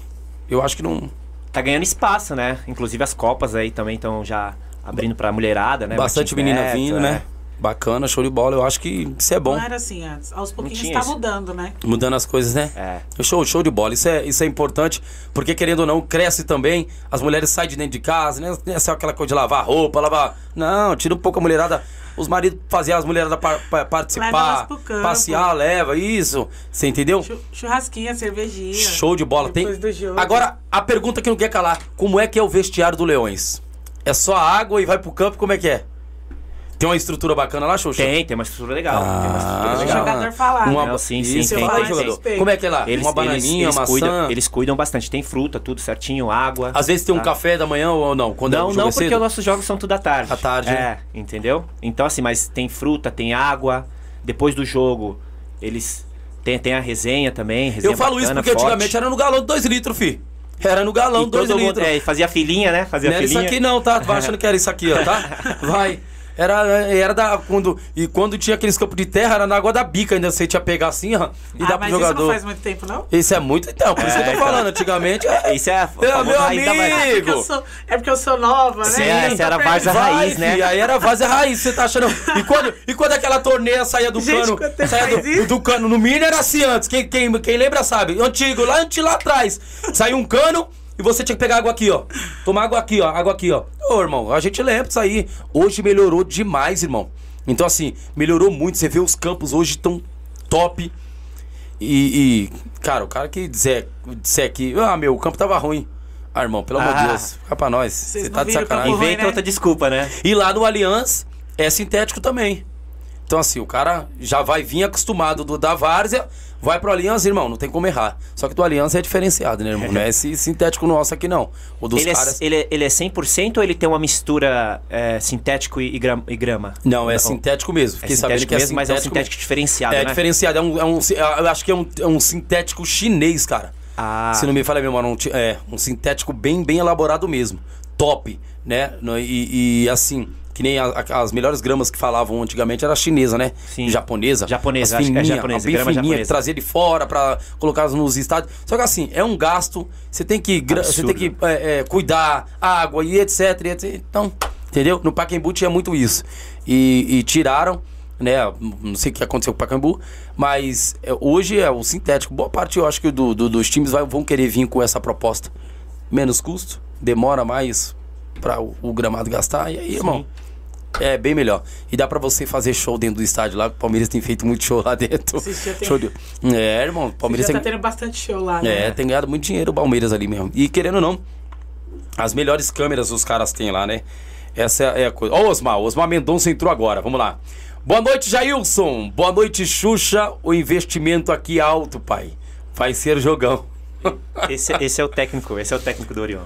Eu acho que não. Tá ganhando espaço, né? Inclusive as copas aí também estão já abrindo pra mulherada, né? Bastante menina Neto, vindo, é. né? Bacana, show de bola. Eu acho que isso é bom. Não era assim antes. Aos pouquinhos tá isso. mudando, né? Mudando as coisas, né? É. Show, show de bola. Isso é, isso é importante, porque querendo ou não, cresce também. As mulheres saem de dentro de casa, né? Não é só aquela coisa de lavar roupa, lavar. Não, tira um pouco a mulherada. Os maridos faziam as mulheradas par- par- participar, elas pro campo. passear, leva, isso. Você entendeu? Chu- Churrasquinha, cervejinha. Show de bola. Tem... Do jogo. Agora, a pergunta que não quer calar: como é que é o vestiário do Leões? É só água e vai pro campo? Como é que é? Tem uma estrutura bacana lá, Xuxa? Tem, tem uma estrutura legal. tem uma estrutura Ah, Deixa o legal. jogador falar. Uma... Não, sim, sim, Isso, tem, jogador. Como é que é lá? Eles, uma bananinha, eles, maçã. eles cuidam, eles cuidam bastante. Tem fruta, tudo certinho, água. Às vezes tem um tá? café da manhã ou não? Quando é Não, jogo não, é porque os nossos jogos são tudo à tarde. À tarde, É, né? entendeu? Então, assim, mas tem fruta, tem água. Depois do jogo, eles. Tem, tem a resenha também. Resenha Eu falo isso bacana, porque forte. antigamente era no galão de 2 litros, fi. Era no galão E 2 todo mundo, litros. é, e fazia filinha, né? Fazia não era isso filinha. aqui não, tá? Vai achando que era isso aqui, ó, tá? Vai. Era, era da. Quando, e quando tinha aqueles campos de terra, era na água da bica ainda. Você tinha pegar assim, ó, e ah, dar pro mas jogador. isso não faz muito tempo, não? Isso é muito. Então, por isso que eu tô É, falando. Antigamente. É, Isso é é meu raiz da amigo. É porque eu sou, é porque eu sou nova, né? Essa Então, era a pra- Várzea Vai, raiz, né? fi, Aí era vaza raiz, você tá achando. E quando, e quando aquela torneira saía do Gente, cano. você Saía do, do cano. No mínimo era assim antes. Quem, quem, quem lembra sabe. Antigo, lá antes lá atrás. Saiu um cano e você tinha que pegar água aqui, ó. Tomar água aqui, ó. Água aqui, ó. Ô, irmão, a gente lembra disso aí. Hoje melhorou demais, irmão. Então, assim, melhorou muito. Você vê os campos hoje tão top. E, e, cara, o cara que disser, disser que, ah, meu, o campo tava ruim. Ah, irmão, pelo amor de Ah. Deus, fica pra nós. Você não tá de sacanagem. ruim, Inventa né? outra desculpa, né? E lá no Allianz é sintético também. Então, assim, o cara já vai vir acostumado do da Várzea, vai pro Allianz, irmão, não tem como errar. Só que do Allianz é diferenciado, né, irmão? Não é esse sintético nosso aqui, não. O dos Ele é, caras. ele, é, ele é 100% ou ele tem uma mistura é, sintético e, e gra- grama? Não, é sintético mesmo. É Fiquei sabendo sintético que é mesmo, mas é um sintético. sintético diferenciado, É né? diferenciado. É um, é um- eu acho que é um, é um sintético chinês, cara. Ah, Se não me falha memória, um, ti- é um sintético bem, bem elaborado mesmo. Top, né? E, e, assim, Que nem a- a- as melhores gramas que falavam antigamente era chinesa, né? Sim. Japonesa. Japonesa, As acho que é fininha, japonesa, Bem grama fininha, japonesa. trazer de fora pra colocar nos estádios. Só que assim, é um gasto. Você tem que, você tem que é, é, cuidar, água e etc, e etc. Então, entendeu? No Pacaembu tinha muito isso. E, e tiraram, né? Não sei o que aconteceu com o Pacaembu, mas é, hoje é o sintético. Boa parte, eu acho que do, do- dos times vai- vão querer vir com essa proposta. Menos custo, demora mais para o, o gramado gastar. E aí, irmão, é bem melhor. E dá pra você fazer show dentro do estádio lá. O Palmeiras tem feito muito show lá dentro. Tem- Show de... É, irmão. O Palmeiras Já tá tem... tendo bastante show lá, né? É, tem ganhado muito dinheiro o Palmeiras ali mesmo. E querendo ou não, as melhores câmeras os caras têm lá, né? Essa é a coisa. Ó, o Osmar. Osmar Mendonça entrou agora. Vamos lá. Boa noite, Jailson. Boa noite, Xuxa. O investimento aqui é alto, pai. Vai ser jogão. Esse, esse é o técnico, esse é o técnico do Orion.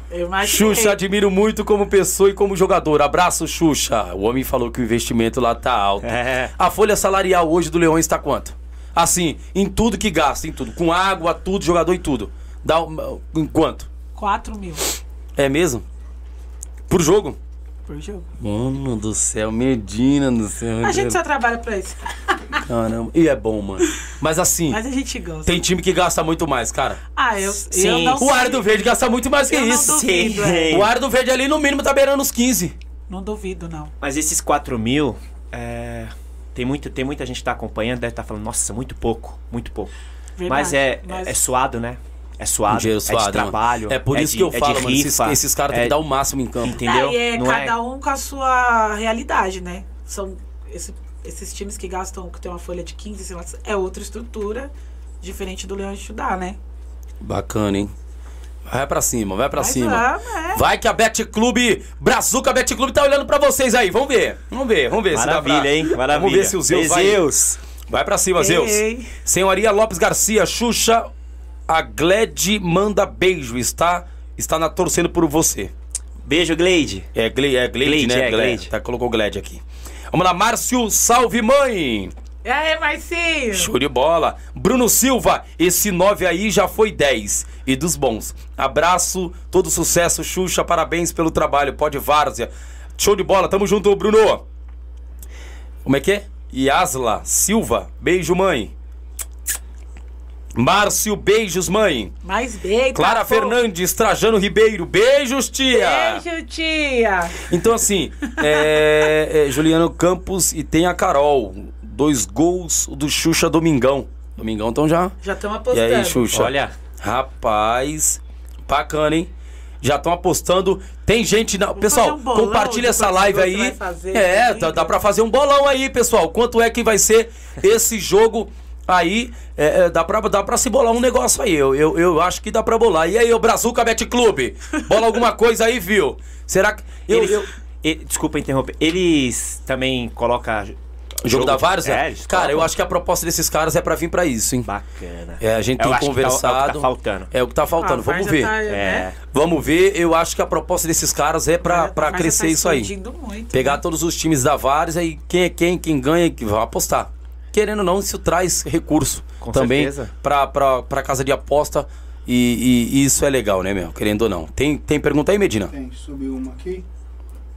Xuxa, admiro muito como pessoa e como jogador. Abraço, Xuxa. O homem falou que o investimento lá tá alto. É. A folha salarial hoje do Leões tá quanto? Assim, em tudo que gasta, em tudo. Com água, tudo, jogador e tudo. Dá um- em quanto? 4 mil É mesmo? Por jogo? Por jogo. Mano do céu, Medina do céu. A gente só trabalha pra isso. Caramba. E é bom, mano. Mas assim, Mas a gente gosta. tem time que gasta muito mais, cara. Ah, eu, eu Sim. não O. Ardo Verde gasta muito mais que Eu não isso. duvido, é. O Ardo Verde ali no mínimo tá beirando os 15. Não duvido, não. Mas esses 4 mil, é, tem, muito, tem muita gente que tá acompanhando, deve estar falando, nossa, muito pouco, muito pouco. Verdade. Mas é, Mas- é suado, né? É suado, Um dinheiro é suado, de trabalho. mano. É por isso de- que eu é falo, mano. Esses, esses caras é- têm que dar o máximo em campo. Entendeu? Aí é Não cada é- um com a sua realidade, né? São esse- esses times que gastam, que tem uma folha de 15, sei lá, é outra estrutura, diferente do Leão de Estudar, né? Bacana, hein? Vai pra cima, vai pra Mas cima. vamos, é. Vai que a Bet Clube, Brazuca Bet Clube tá olhando pra vocês aí. Vamos ver, vamos ver, vamos ver. se dá Maravilha, pra- hein? Maravilha. Vamos ver se o Zeus vai. Zeus. Vai pra cima, Zeus. Ei. Senhoria Lopes Garcia, Xuxa, a Gled manda beijo. Está, está na torcendo por você. Beijo, Gleide. É, Gle, é Glade, Glade, né? é, Glade. Glade. Tá, colocou Glade aqui. Vamos lá, Márcio, salve mãe! E aí, Marcinho? Show de bola. Bruno Silva, esse 9 aí já foi 10. E dos bons. Abraço, todo sucesso, Xuxa, parabéns pelo trabalho. Pode várzea. Show de bola, tamo junto, Bruno. Como é que é? Yasla Silva, beijo, mãe. Márcio, beijos, mãe. Mais bem, Clara bom. Fernandes, Trajano Ribeiro, beijos, tia. Beijo, tia. Então, assim, é, é, Juliano Campos e tem a Carol. Dois gols do Xuxa Domingão. Domingão, então já. Já estamos E apostando. aí, Xuxa? Olha. Rapaz, bacana, hein? Já estão apostando. Tem gente. Na... Pessoal, um bolão compartilha essa live aí. fazer, é, dá, dá pra fazer um bolão aí, pessoal. Quanto é que vai ser esse jogo aí? É, é, dá, pra, dá pra se bolar um negócio aí. Eu, eu, eu acho que dá pra bolar. E aí, o Brazuca Bet Clube? Bola alguma coisa aí, viu? Será que. Eu, Eles- eu- e- desculpa interromper. Eles também colocam. Jogo, da Várzea? É, Cara, eu acho que a proposta desses caras é pra vir pra isso, hein? Bacana. É, a gente Eu tem acho que tá- conversado. é o que tá faltando. É o que tá faltando. Ah, Vamos ver. tá, É. né? Vamos ver. Eu acho que a proposta desses caras é pra, A pra Várzea crescer tá isso aí. muito, Pegar né? todos os times da Várzea e quem é quem, quem ganha, que vai apostar. Querendo ou não, isso traz recurso Com também pra, pra casa de aposta. E, e- e isso é legal, né, meu? Querendo ou não. Tem, tem pergunta aí, Medina? Tem, subiu uma aqui.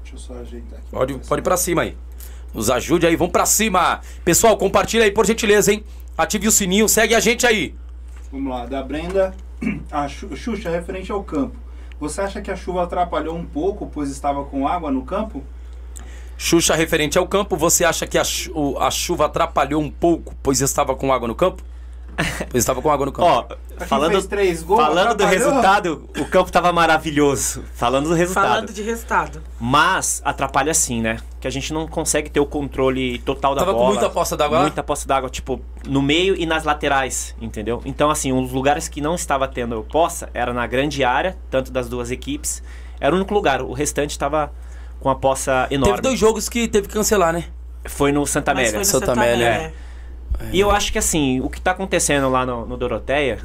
Deixa eu só ajeitar aqui. Pode, pode ir pra cima aí. Nos ajude aí, vamos pra cima. Pessoal, compartilha aí, por gentileza, hein? Ative o sininho, segue a gente aí. Vamos lá, da Brenda. A Xu- Xuxa, referente ao campo. Você acha que a chuva atrapalhou um pouco, pois estava com água no campo? Xuxa referente ao campo, você acha que a, chu- a chuva atrapalhou um pouco, pois estava com água no campo? Pois estava com água no campo. Ó, falando, gols, falando do resultado, o campo tava maravilhoso. Falando do resultado. Falando de resultado. Mas atrapalha sim, né? Que a gente não consegue ter o controle total da Tava com bola. muita poça d'água? Muita poça d'água, tipo, no meio e nas laterais, entendeu? Então, assim, os lugares que não estava tendo poça era na grande área, tanto das duas equipes. Era o único lugar. O restante estava com a poça enorme. Teve dois jogos que teve que cancelar, né? Foi no Santa Mas Amélia. foi no Santa Santa Amélia, Amélia. E eu acho que assim, o que tá acontecendo lá no, no Doroteia,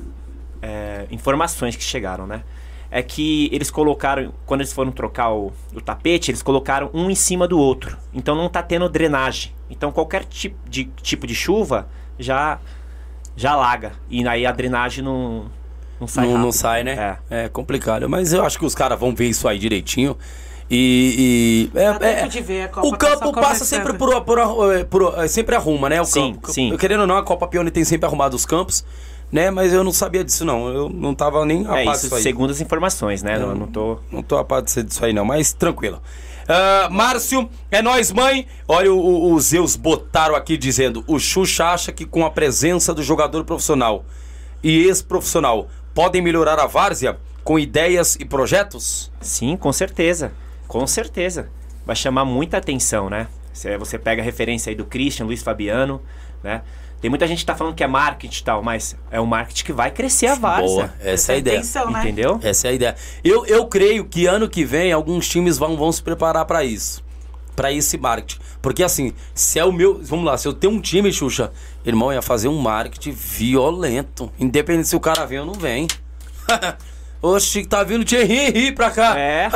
é, informações que chegaram, né? É que eles colocaram, quando eles foram trocar o, o tapete, eles colocaram um em cima do outro. Então não tá tendo drenagem. Então qualquer tipo de, tipo de chuva já, já alaga. E aí a drenagem não, não sai não, não sai, né? É. É complicado. Mas eu acho que os caras vão ver isso aí direitinho. E. e- é- é- de ver, a Copa o tá campo só passa sempre por, por, por- é, Sempre arruma, né? O Sim, campo. sim. Eu, querendo ou não, a Copa Pione tem sempre arrumado os campos, né? Mas eu não sabia disso, não. Eu não tava nem a É par isso, disso aí. segundo as informações, né? Eu não tô. Não tô a par disso aí, não, mas tranquilo. Ah, Márcio, é nós, mãe. Olha, o- o- os Zeus botaram aqui dizendo: o Xuxa acha que com a presença do jogador profissional e ex-profissional podem melhorar a várzea com ideias e projetos? Sim, com certeza. Com certeza. Vai chamar muita atenção, né? Você, você pega a referência aí do Christian, Luiz Fabiano, né? Tem muita gente que tá falando que é marketing e tal, mas é um marketing que vai crescer a várzea. Boa, essa é a ideia. Atenção, né? Entendeu? Essa é a ideia. Eu, eu creio que ano que vem alguns times vão, vão se preparar pra isso. Pra esse marketing. Porque assim, se é o meu. Vamos lá, se eu tenho um time, Xuxa, irmão, ia fazer um marketing violento. Independente se o cara vem ou não vem. Oxi, tá vindo Thierry pra cá. É.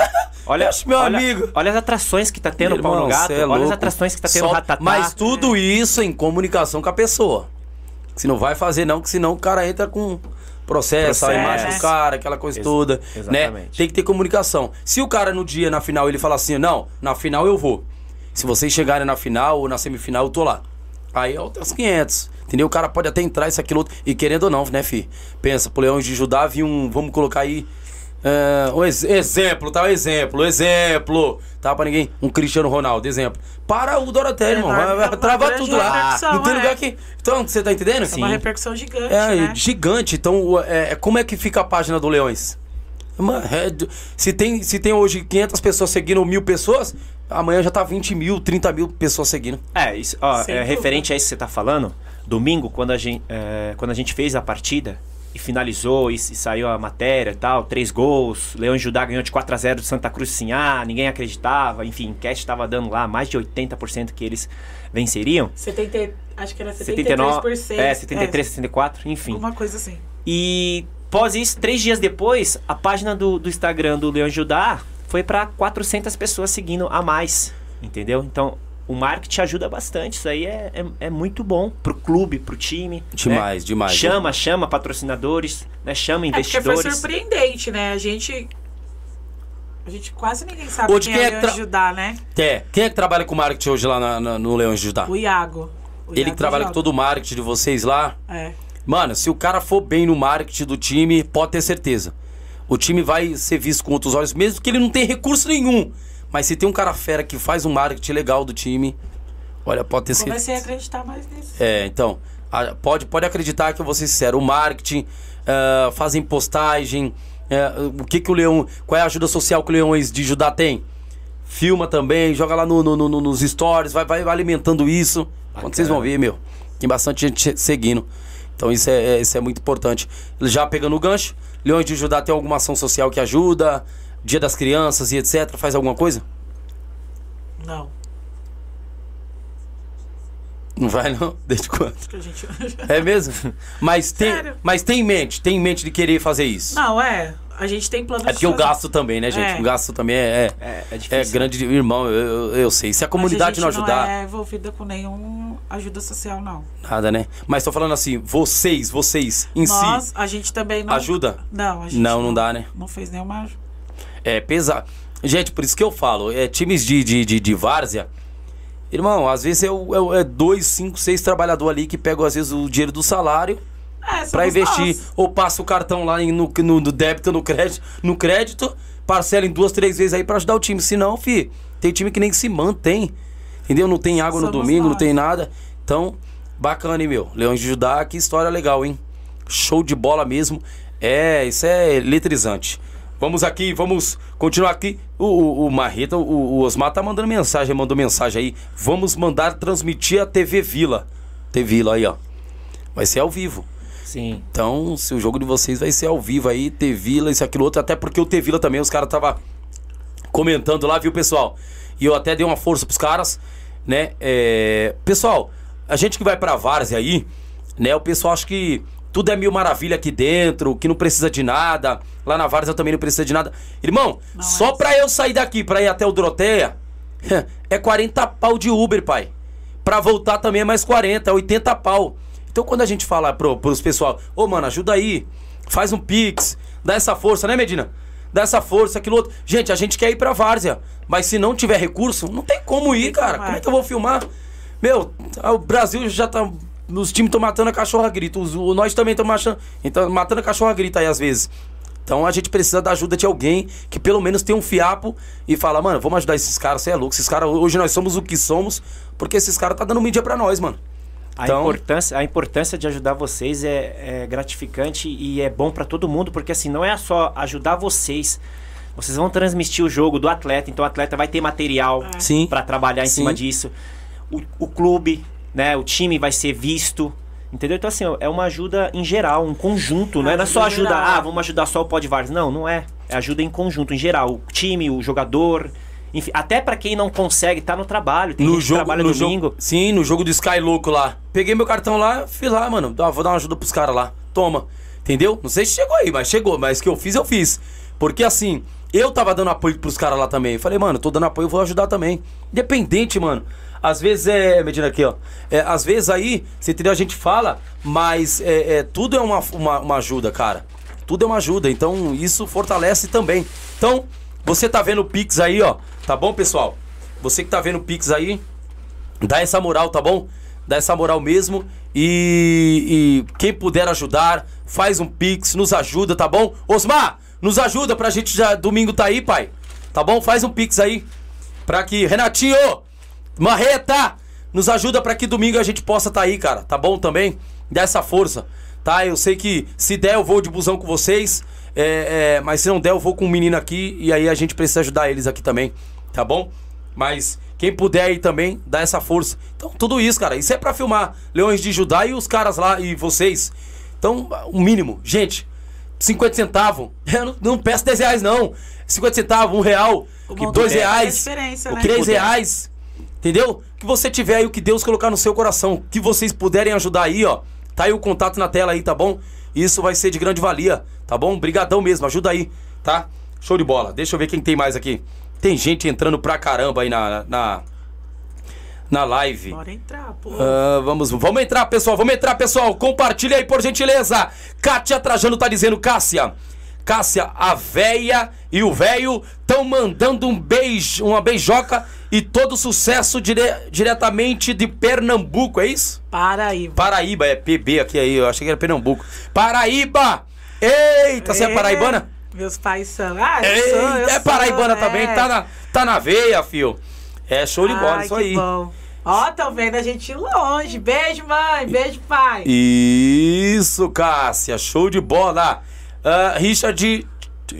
Olha, Oxe, meu olha, amigo. olha as atrações que tá tendo o Pau no Gato. é olha as atrações que tá tendo o Ratatá. Mas tudo isso em comunicação com a pessoa. Se não vai fazer, não, que senão o cara entra com processo, a Processo. imagem do cara, aquela coisa Ex- toda. Né? exatamente. Tem que ter comunicação. Se o cara no dia, na final, ele fala assim, não, na final eu vou. Se vocês chegarem na final ou na semifinal, eu tô lá. Aí é outros 500. Entendeu? O cara pode até entrar isso, aquilo, outro. E querendo ou não, né, fi? Pensa, pro Leões de Judá vi um. Vamos colocar aí. é, um ex- exemplo, tá? Um exemplo, exemplo. Tá pra ninguém? Um Cristiano Ronaldo, exemplo. Para o Doroté, irmão. Vai, vai, é trava tudo lá. Não tem é. lugar que. Então, você tá entendendo? É uma repercussão gigante, É, né? gigante. Então, o- é, como é que fica a página do Leões? Mano, é se, tem, se tem hoje 500 pessoas seguindo mil pessoas, amanhã já tá 20 mil, 30 mil pessoas seguindo. É, isso, ó, é, referente a isso que você tá falando, domingo, quando a gente, é, quando a gente fez a partida e finalizou e, e saiu a matéria e tal, três gols, Leão Judá ganhou de 4 a 0 do Santa Cruz Sinhá, ninguém acreditava, enfim, enquete tava dando lá mais de 80% que eles venceriam. 70, acho que era 73%. 79, é, 73, 74, enfim. Alguma coisa assim. E pós isso, três dias depois, a página do, do Instagram do Leão Judá foi para 400 pessoas seguindo a mais, entendeu? Então, o marketing ajuda bastante. Isso aí é, é, é muito bom pro clube, pro time. Demais, né? demais. Chama, chama patrocinadores, né? chama É porque foi investidores. surpreendente, né? A gente. A gente quase ninguém sabe Hoje quem, quem é é o que Leão tra- Judá, né? É, quem é que trabalha com marketing hoje lá na- na- no Leões de Judá? O Iago. O Ele Iago que trabalha com todo o marketing de vocês lá. É. Mano, se o cara for bem no marketing do time, pode ter certeza. O time vai ser visto com outros olhos, mesmo que ele não tenha recurso nenhum. Mas se tem um cara fera que faz um marketing legal do time, olha, pode ter certeza. Comecei a acreditar mais nisso. É, então, a- pode, pode acreditar que eu vou ser sincero, o marketing, ah, fazem postagem, é, o que que o Leão, qual é a ajuda social que o Leões de Judá tem? Filma também, joga lá no, no- no- nos stories, vai, vai alimentando isso. Quando vocês vão ver, meu, tem bastante gente seguindo. Então isso é, é- isso é muito importante. Já pegando o gancho, Leões de Judá tem alguma ação social que ajuda? Dia das crianças e etc. Faz alguma coisa? Não. Não vai não? Desde quando? Que a gente... É mesmo? Mas tem, Sério? mas tem em mente, tem em mente de querer fazer isso. Não, é. A gente tem plano É de porque o gasto também, né, gente? É. O gasto também é, é, É, é é grande. Irmão, eu, eu, eu sei. Se a comunidade Mas a não gente ajudar, Não é envolvida com nenhum ajuda social, não. nada, né? Mas tô falando assim, vocês, vocês em Nós, si, a gente também não. ajuda? Não, a gente Não, não dá, né? Não fez nenhuma ajuda. É pesado. Gente, por isso que eu falo, é times de, de, de, de várzea. Irmão, às vezes é, é, é dois, cinco, seis trabalhadores ali que pegam, às vezes, o dinheiro do salário É, pra somos investir. nós. Ou passa o cartão lá em- no, no, no débito, no crédito, no crédito, parcela em duas, três vezes aí pra ajudar o time. Se não, fi, tem time que nem se mantém. Entendeu? Não tem água no Somos domingo, não nós. tem nada. Então, bacana, hein, meu? Leões de Judá, que história legal, hein? Show de bola mesmo. É, isso é eletrizante. Vamos aqui, vamos continuar aqui. O, o, o Marreta, o, o Osmar tá mandando mensagem, mandou mensagem aí. Vamos mandar transmitir a TV Vila. TV Vila aí, ó. Vai ser ao vivo. Sim. Então, se o jogo de vocês vai ser ao vivo aí, ter Vila, isso, aquilo, outro, até porque o ter Vila também, os caras tava comentando lá, viu, pessoal? E eu até dei uma força pros caras, né? É, Pessoal, a gente que vai pra Várzea aí, né? O pessoal acha que tudo é mil maravilha aqui dentro, que não precisa de nada. Lá na Várzea também não precisa de nada. Irmão, Não só é pra eu sair daqui, pra ir até o Doroteia, é 40 pau de Uber, pai. Pra voltar também é mais 40, é 80 pau. Então quando a gente fala pro, pros pessoal, ô mano, ajuda aí, faz um pix, dá essa força, né, Medina? dá essa força, aquilo outro. Gente, a gente quer ir pra Várzea, mas se não tiver recurso, não tem como ir, cara. Como é que eu vou filmar? Meu, o Brasil já tá. Os times estão matando a cachorra grita. Os, o- nós também estamos matando, então, matando a cachorra grita aí às vezes. Então a gente precisa da ajuda de alguém que pelo menos tenha um fiapo e fala, mano, vamos ajudar esses caras, você é louco. Esses caras, hoje nós somos o que somos, porque esses caras tá dando mídia pra nós, mano. A, Então- importância, a importância de ajudar vocês é, é gratificante e é bom pra todo mundo, porque assim, não é só ajudar vocês. Vocês vão transmitir o jogo do atleta, então o atleta vai ter material Sim. pra trabalhar em Sim. cima disso. O, o clube, né, o time vai ser visto. Entendeu? Então, assim, é uma ajuda em geral, um conjunto, né? Não é só Ajuda geral. ah, vamos ajudar só o Podvars. Não, não é. É ajuda em conjunto, em geral. O time, o jogador, enfim. Até pra quem não consegue, tá no trabalho. Tem gente que trabalha no domingo. Jogo, sim, no jogo do Sky Louco lá. Peguei meu cartão lá, fui lá, mano. Vou dar uma ajuda pros caras lá. Toma. Entendeu? Não sei se chegou aí, mas chegou. Mas que eu fiz, eu fiz. Porque assim, eu tava dando apoio pros caras lá também. Falei, mano, tô dando apoio, eu vou ajudar também. Independente, mano. Às vezes é. Medina aqui, ó. É, às vezes aí, você entendeu? A gente fala, mas é, é, tudo é uma, uma, uma ajuda, cara. Tudo é uma ajuda. Então, isso fortalece também. Então, você tá vendo o Pix aí, ó. Tá bom, pessoal? Você que tá vendo o Pix aí, dá essa moral, tá bom? Dá essa moral mesmo. E, e quem puder ajudar, faz um pix, nos ajuda, tá bom? Osmar, nos ajuda pra gente já. Domingo tá aí, pai. Tá bom? Faz um pix aí. Pra que. Renatinho! Marreta! Nos ajuda pra que domingo a gente possa tá aí, cara. Tá bom também? Dá essa força. Tá? Eu sei que se der, eu vou de busão com vocês. É, é, mas se não der, eu vou com um menino aqui. E aí a gente precisa ajudar eles aqui também. Tá bom? Mas quem puder aí também, dá essa força. Então, tudo isso, cara. Isso é pra filmar Leões de Judá e os caras lá e vocês. Então, o mínimo. Gente, 50 centavos. Eu não, não peço 10 reais, não. 50 centavos, um real, O que montante dois faz a reais, diferença, o né? três puder. reais. Entendeu? Que você tiver aí o que Deus colocar no seu coração. Que vocês puderem ajudar aí, ó. Tá aí o contato na tela aí, tá bom? Isso vai ser de grande valia, tá bom? Brigadão mesmo, ajuda aí, tá? Show de bola. Deixa eu ver quem tem mais aqui. Tem gente entrando pra caramba aí na, na, na live. Bora entrar, pô. Ah, vamos, vamos entrar, pessoal. Vamos entrar, pessoal. Compartilha aí, por gentileza. Kátia Trajano tá dizendo, Cássia. Cássia, a véia e o véio estão mandando um beijo, uma beijoca e todo sucesso dire- diretamente de Pernambuco, é isso? Paraíba. Paraíba, é PB aqui aí, eu achei que era Pernambuco. Paraíba! Eita, você é paraibana? Meus pais são. Ah, eu Ei, sou, eu é sou, paraibana é. também, tá na, tá na veia, fio. É show de bola, Ai, isso aí. Bom. Ó, tão vendo a gente longe. Beijo, mãe. Beijo, pai. Isso, Cássia, show de bola. Ah, Richard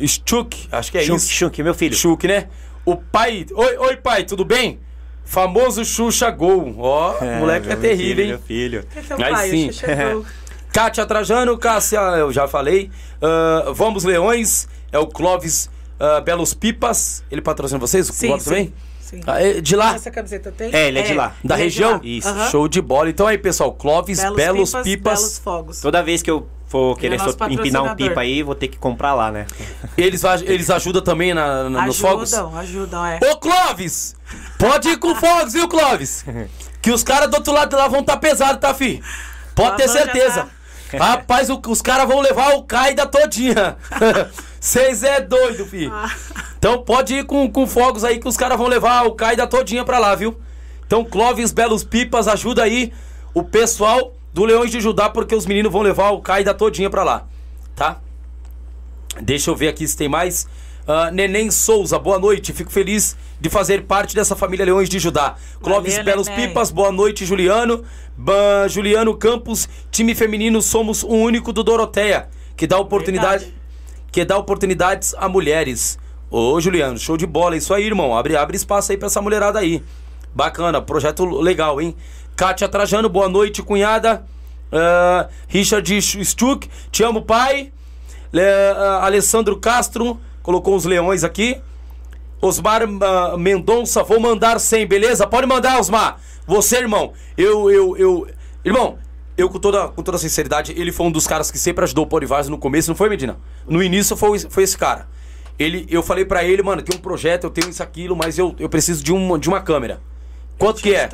Schuck, acho que é Chunk, isso. Chunk, meu filho. Schuck, né? O pai. Oi, oi, pai, tudo bem? Famoso Xuxa Gol. Ó, moleque é meu terrível, filho, hein? Meu filho. Esse é seu Aí pai, sim. o. Kátia Trajano, Cássia, eu já falei. Ah, Vamos Leões, é o Clóvis ah, Belos Pipas. Ele patrocina vocês? O Sim, Clóvis sim. também? Sim. Ah, é de lá? Essa camiseta tem? É, ele é de lá. Da ele é região? lá. Isso. Aham. Show de bola. Então aí, pessoal, Clóvis Belos, Pipas. Belos fogos. Toda vez que eu for querer so- empinar um pipa aí, vou ter que comprar lá, né? Eles, eles ajudam também na, na- nos fogos? Ajudam, ajudam, é. Ô, Clóvis! Pode ir com fogos, viu, Clóvis? Que os caras do outro lado lá vão estar tá pesados, tá, fi? Pode ter certeza. tá. Rapaz, o- os caras vão levar o Caida todinha. Vocês é doido, fi. Então pode ir com, com fogos aí que os caras vão levar o Caida todinha pra lá, viu? Então, Clóvis, Belos Pipas, ajuda aí o pessoal do Leões de Judá, porque os meninos vão levar o Caida todinha pra lá, tá? Deixa eu ver aqui se tem mais. Ah, Neném Souza, boa noite. Fico feliz de fazer parte dessa família Leões de Judá. Clóvis Valeu, Belos Neném. Pipas, boa noite, Juliano. Ba- Juliano Campos, time feminino, somos o único do Doroteia que dá oportunidade, Verdade. que dá oportunidades a mulheres. Ô, Juliano, show de bola. Isso aí, irmão. Abre, abre espaço aí pra essa mulherada aí. Bacana, projeto legal, hein? Kátia Trajano, boa noite, cunhada. Ah, Richard Stuck, te amo, pai. Ah, Alessandro Castro, colocou os leões aqui. Osmar ah, Mendonça, vou mandar 100, beleza? Pode mandar, Osmar. Você, irmão, eu, eu, eu... Irmão, eu com toda, com toda sinceridade, ele foi um dos caras que sempre ajudou o Polivares no começo, não foi, Medina? No início foi, foi esse cara. Ele, eu falei pra ele, mano, tem um projeto, eu tenho isso, aquilo, mas eu, eu preciso de uma, de uma câmera. Quanto que é?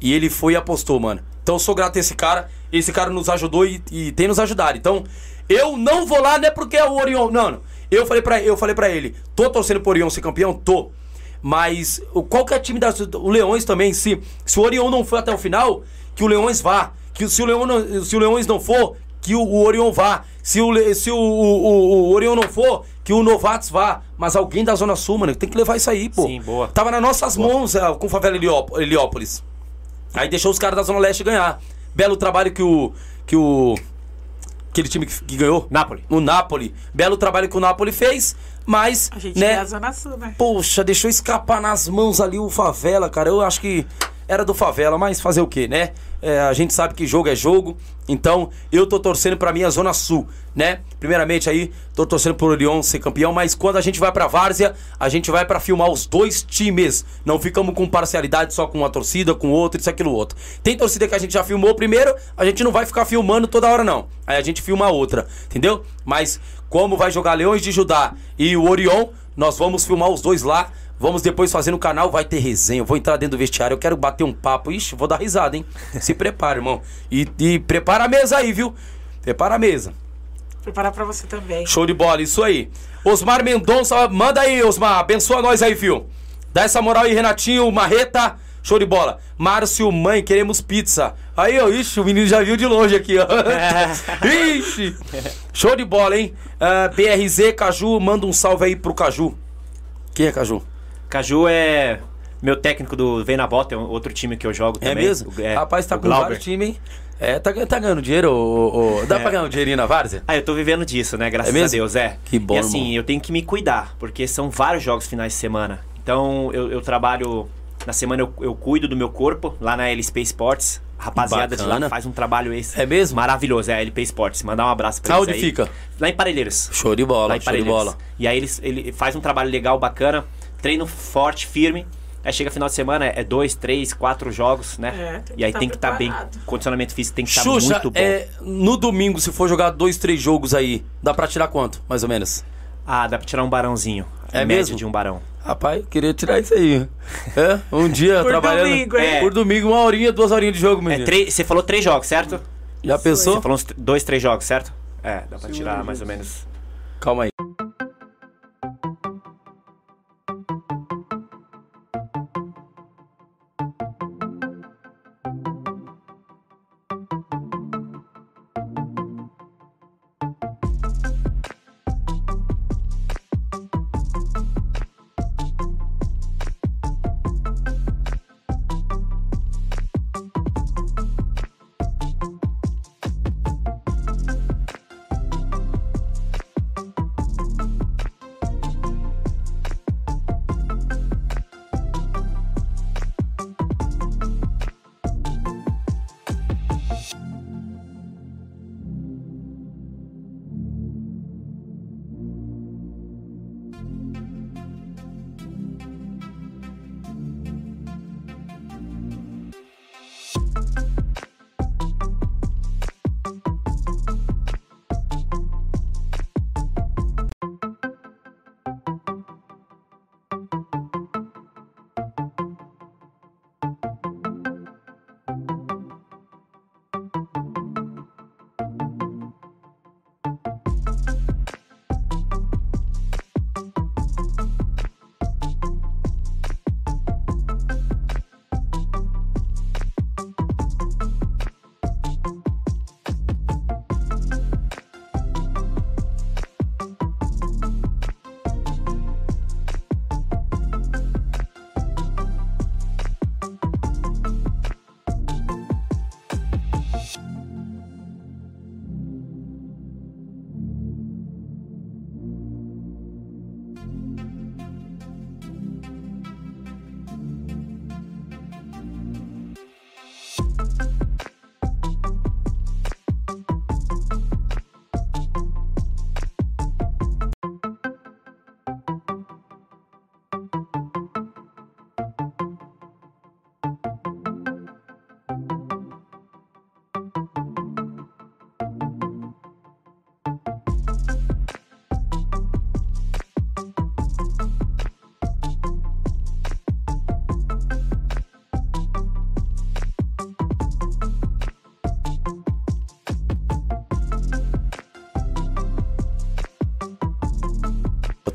E ele foi e apostou, mano. Então eu sou grato a esse cara. Esse cara nos ajudou e, e tem nos ajudado. Então, eu não vou lá, não é porque é o Orion. Não, não. Eu falei pra, eu falei pra ele, tô torcendo pro Orion ser campeão? Tô. Mas o- qual que é time da. O Leões também, se, se o Orion não for até o final, que o Leões vá. Que se o, Leão não, se o Leões não for, que o, o Orion vá. Se o, se o, o, o, o Orion não for, que o Novatos vá. Mas alguém da Zona Sul, mano, tem que levar isso aí, pô. Sim, boa. Tava nas nossas mãos ah, com o Favela Helióp- Heliópolis. Aí deixou os caras da Zona Leste ganhar. Belo trabalho que o. que o. Aquele time que, que ganhou. Napoli. O Napoli. Belo trabalho que o Napoli fez, mas. A gente né, é a Zona Sul, né? Poxa, deixou escapar nas mãos ali o Favela, cara. Eu acho que era do Favela, mas fazer o quê, né? É, a gente sabe que jogo é jogo, então eu tô torcendo pra minha Zona Sul, né? Primeiramente aí, tô torcendo pro Orion ser campeão, mas quando a gente vai pra Várzea, a gente vai pra filmar os dois times. Não ficamos com parcialidade só com uma torcida, com outra, isso, aquilo, outro. Tem torcida que a gente já filmou primeiro, a gente não vai ficar filmando toda hora, não. Aí a gente filma outra, entendeu? Mas como vai jogar Leões de Judá e o Orion, nós vamos filmar os dois lá. Vamos depois fazer no canal, vai ter resenha. Eu vou entrar dentro do vestiário, eu quero bater um papo. Ixi, vou dar risada, hein? Se prepara, irmão. E, e prepara a mesa aí, viu? Prepara a mesa. Preparar pra você também. Show de bola, isso aí. Osmar Mendonça, manda aí, Osmar. Abençoa nós aí, fio. Dá essa moral aí, Renatinho, Marreta. Show de bola. Márcio, mãe, queremos pizza. Aí, ó, ixi, o menino já viu de longe aqui, ó. ixi. Show de bola, hein? Ah, BRZ, Caju, manda um salve aí pro Caju. Quem é Caju? Caju é meu técnico do Vem na Bota, é outro time que eu jogo É também. mesmo? O- é, Rapaz, tá com Glauber. vários times, hein? É, tá, tá ganhando dinheiro? ô- ô- Dá É. pra ganhar um dinheirinho na Várzea? Ah, eu tô vivendo disso, né? Graças É mesmo? a Deus, é. Que bom, E assim, irmão. eu tenho que me cuidar, porque são vários jogos finais de semana. Então, eu, eu trabalho. Na semana eu, eu cuido do meu corpo, lá na LSP Sports. A rapaziada de lá faz um trabalho esse. É mesmo? Maravilhoso, é a LP Sports. Mandar um abraço pra Aonde eles aí. fica? Lá em Parelheiros. Show de bola, lá em show de bola. E aí eles, ele faz um trabalho legal, bacana, treino forte, firme. Aí chega final de semana, é dois, três, quatro jogos, né? É, e aí tá tem que estar bem. preparado. Condicionamento físico tem que estar Xuxa, muito bom. é, no domingo, se for jogar dois, três jogos aí, dá pra tirar quanto, mais ou menos? Ah, dá pra tirar um barãozinho. É É mesmo? de um barão. Rapaz, eu queria tirar isso aí. É, um dia Por trabalhando. domingo? É. Por domingo, uma horinha, duas horinhas de jogo, É, menino. três, você falou três jogos, certo? Já pensou? Você falou uns dois, três jogos, certo? É, dá pra Segura tirar mais ou menos. Calma aí.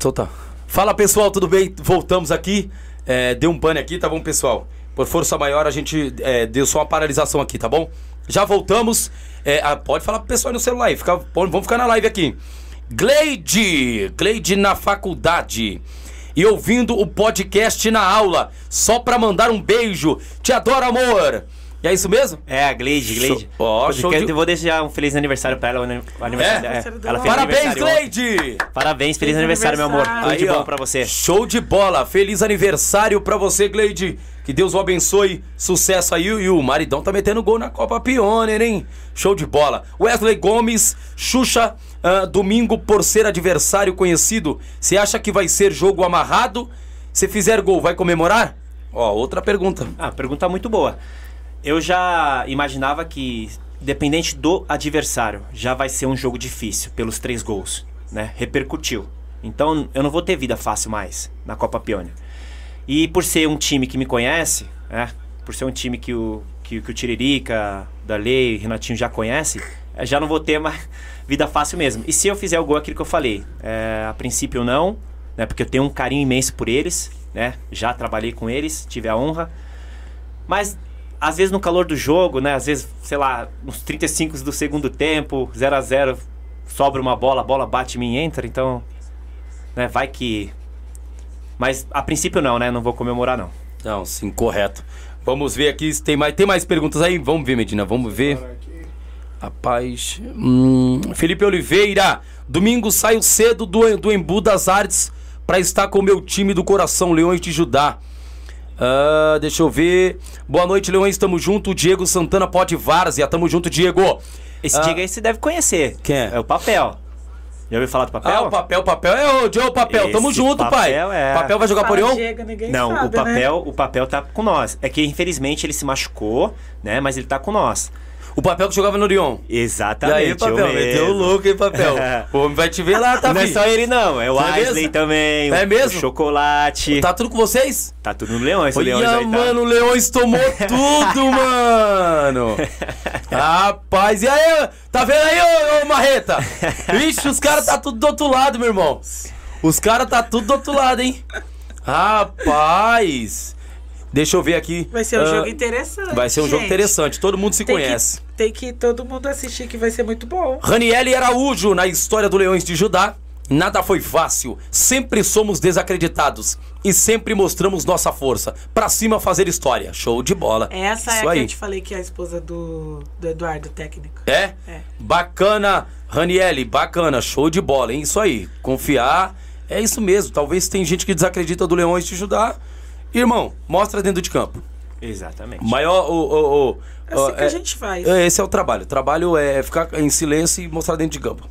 Então tá. Fala pessoal, tudo bem? Voltamos aqui. É, deu um pane aqui, tá bom, pessoal? Por força maior, a gente é, deu só uma paralisação aqui, tá bom? Já voltamos. É, ah, pode falar pro pessoal no celular aí. Fica, vamos ficar na live aqui. Gleide! Gleide na faculdade. E ouvindo o podcast na aula. Só pra mandar um beijo. Te adoro, amor! E é isso mesmo? É, a Gleide, Gleide. Show- ó, Porque show de- Eu vou desejar um feliz aniversário pra ela. o aniversário É? dela- Aniversário ela Parabéns, aniversário. Gleide! Parabéns, feliz Feliz aniversário, meu amor. aniversário. Tudo de Aí, bom ó, pra você. Show de bola. Feliz aniversário pra você, Gleide. Que Deus o abençoe. Sucesso aí. E o maridão tá metendo gol na Copa Pioneer, hein? Show de bola. Wesley Gomes, Xuxa, ah, domingo por ser adversário conhecido. Você acha que vai ser jogo amarrado? Se fizer gol, vai comemorar? Ó, outra pergunta. Ah, pergunta muito boa. Eu já imaginava que, dependente do adversário, já vai ser um jogo difícil pelos três gols, né? Repercutiu. Então eu não vou ter vida fácil mais na Copa Pioneer. E por ser um time que me conhece, né? Por ser um time que o, que, que o Tiririca, Darley, Renatinho já conhece, eh, já não vou ter mais vida fácil mesmo. E se eu fizer o gol, aquilo que eu falei, é, a princípio não, né? Porque eu tenho um carinho imenso por eles, né? Já trabalhei com eles, tive a honra. Mas às vezes no calor do jogo, né? Às vezes, sei lá, uns 35 do segundo tempo, 0 a 0 sobra uma bola, a bola bate em mim e entra, então, né, vai que Mas a princípio não, né? Não vou comemorar não. Não, sim, correto. Vamos ver aqui se tem mais, tem mais perguntas aí. Vamos ver, Medina, vamos ver. Rapaz. Hum, Felipe Oliveira. Domingo saio cedo do, do Embu das Artes pra estar com o meu time do coração, Leões de Judá. Ah, deixa eu ver. Boa noite, Leões. Tamo junto. Diego Santana pode Várzea. Tamo junto, Diego. Esse Ah. Diego aí você deve conhecer. Quem é? É o Papel. Já ouviu falar do Papel? Ah, o papel, papel. É o Joe Papel. Tamo Esse junto, pai. Papel é- Papel vai jogar por Fala, Orion? Não, sabe, o papel, Né? o papel tá com nós. É que infelizmente ele se machucou, né? Mas ele tá com nós. O papel que jogava no Orion. E Exatamente. aí, eu papel? Meteu o louco, hein, papel? O homem vai te ver lá, tá Não é só ele não, é o É também, É mesmo? o Chocolate. Tá, Tá tudo com vocês? tudo no Leões, o Leões Olha, aí tá. mano, o Leões tomou tudo, mano. Rapaz, e aí, tá vendo aí, ô, ô Marreta? Vixe, os caras tá tudo do outro lado, meu irmão. Os caras tá tudo do outro lado, hein? Rapaz. Deixa eu ver aqui. Vai ser um Ah, jogo interessante. Vai ser um jogo gente. interessante, todo mundo se Tem conhece. Que, tem que todo mundo assistir que vai ser muito bom. Raniele Araújo, na história do Leões de Judá. Nada foi fácil, sempre somos desacreditados e sempre mostramos nossa força. Pra cima fazer história. Show de bola. Essa é Isso a aí. que eu te falei que é a esposa do, do Eduardo, técnico. É? É. Bacana, Raniele, bacana, show de bola, hein? Isso aí, confiar, é isso mesmo. Talvez tem gente que desacredita do Leões de Judá. Irmão, mostra dentro de campo. Exatamente. Maior, o... o, o É assim o- que a gente faz. é, Esse é o trabalho. O trabalho é ficar em silêncio e mostrar dentro de campo.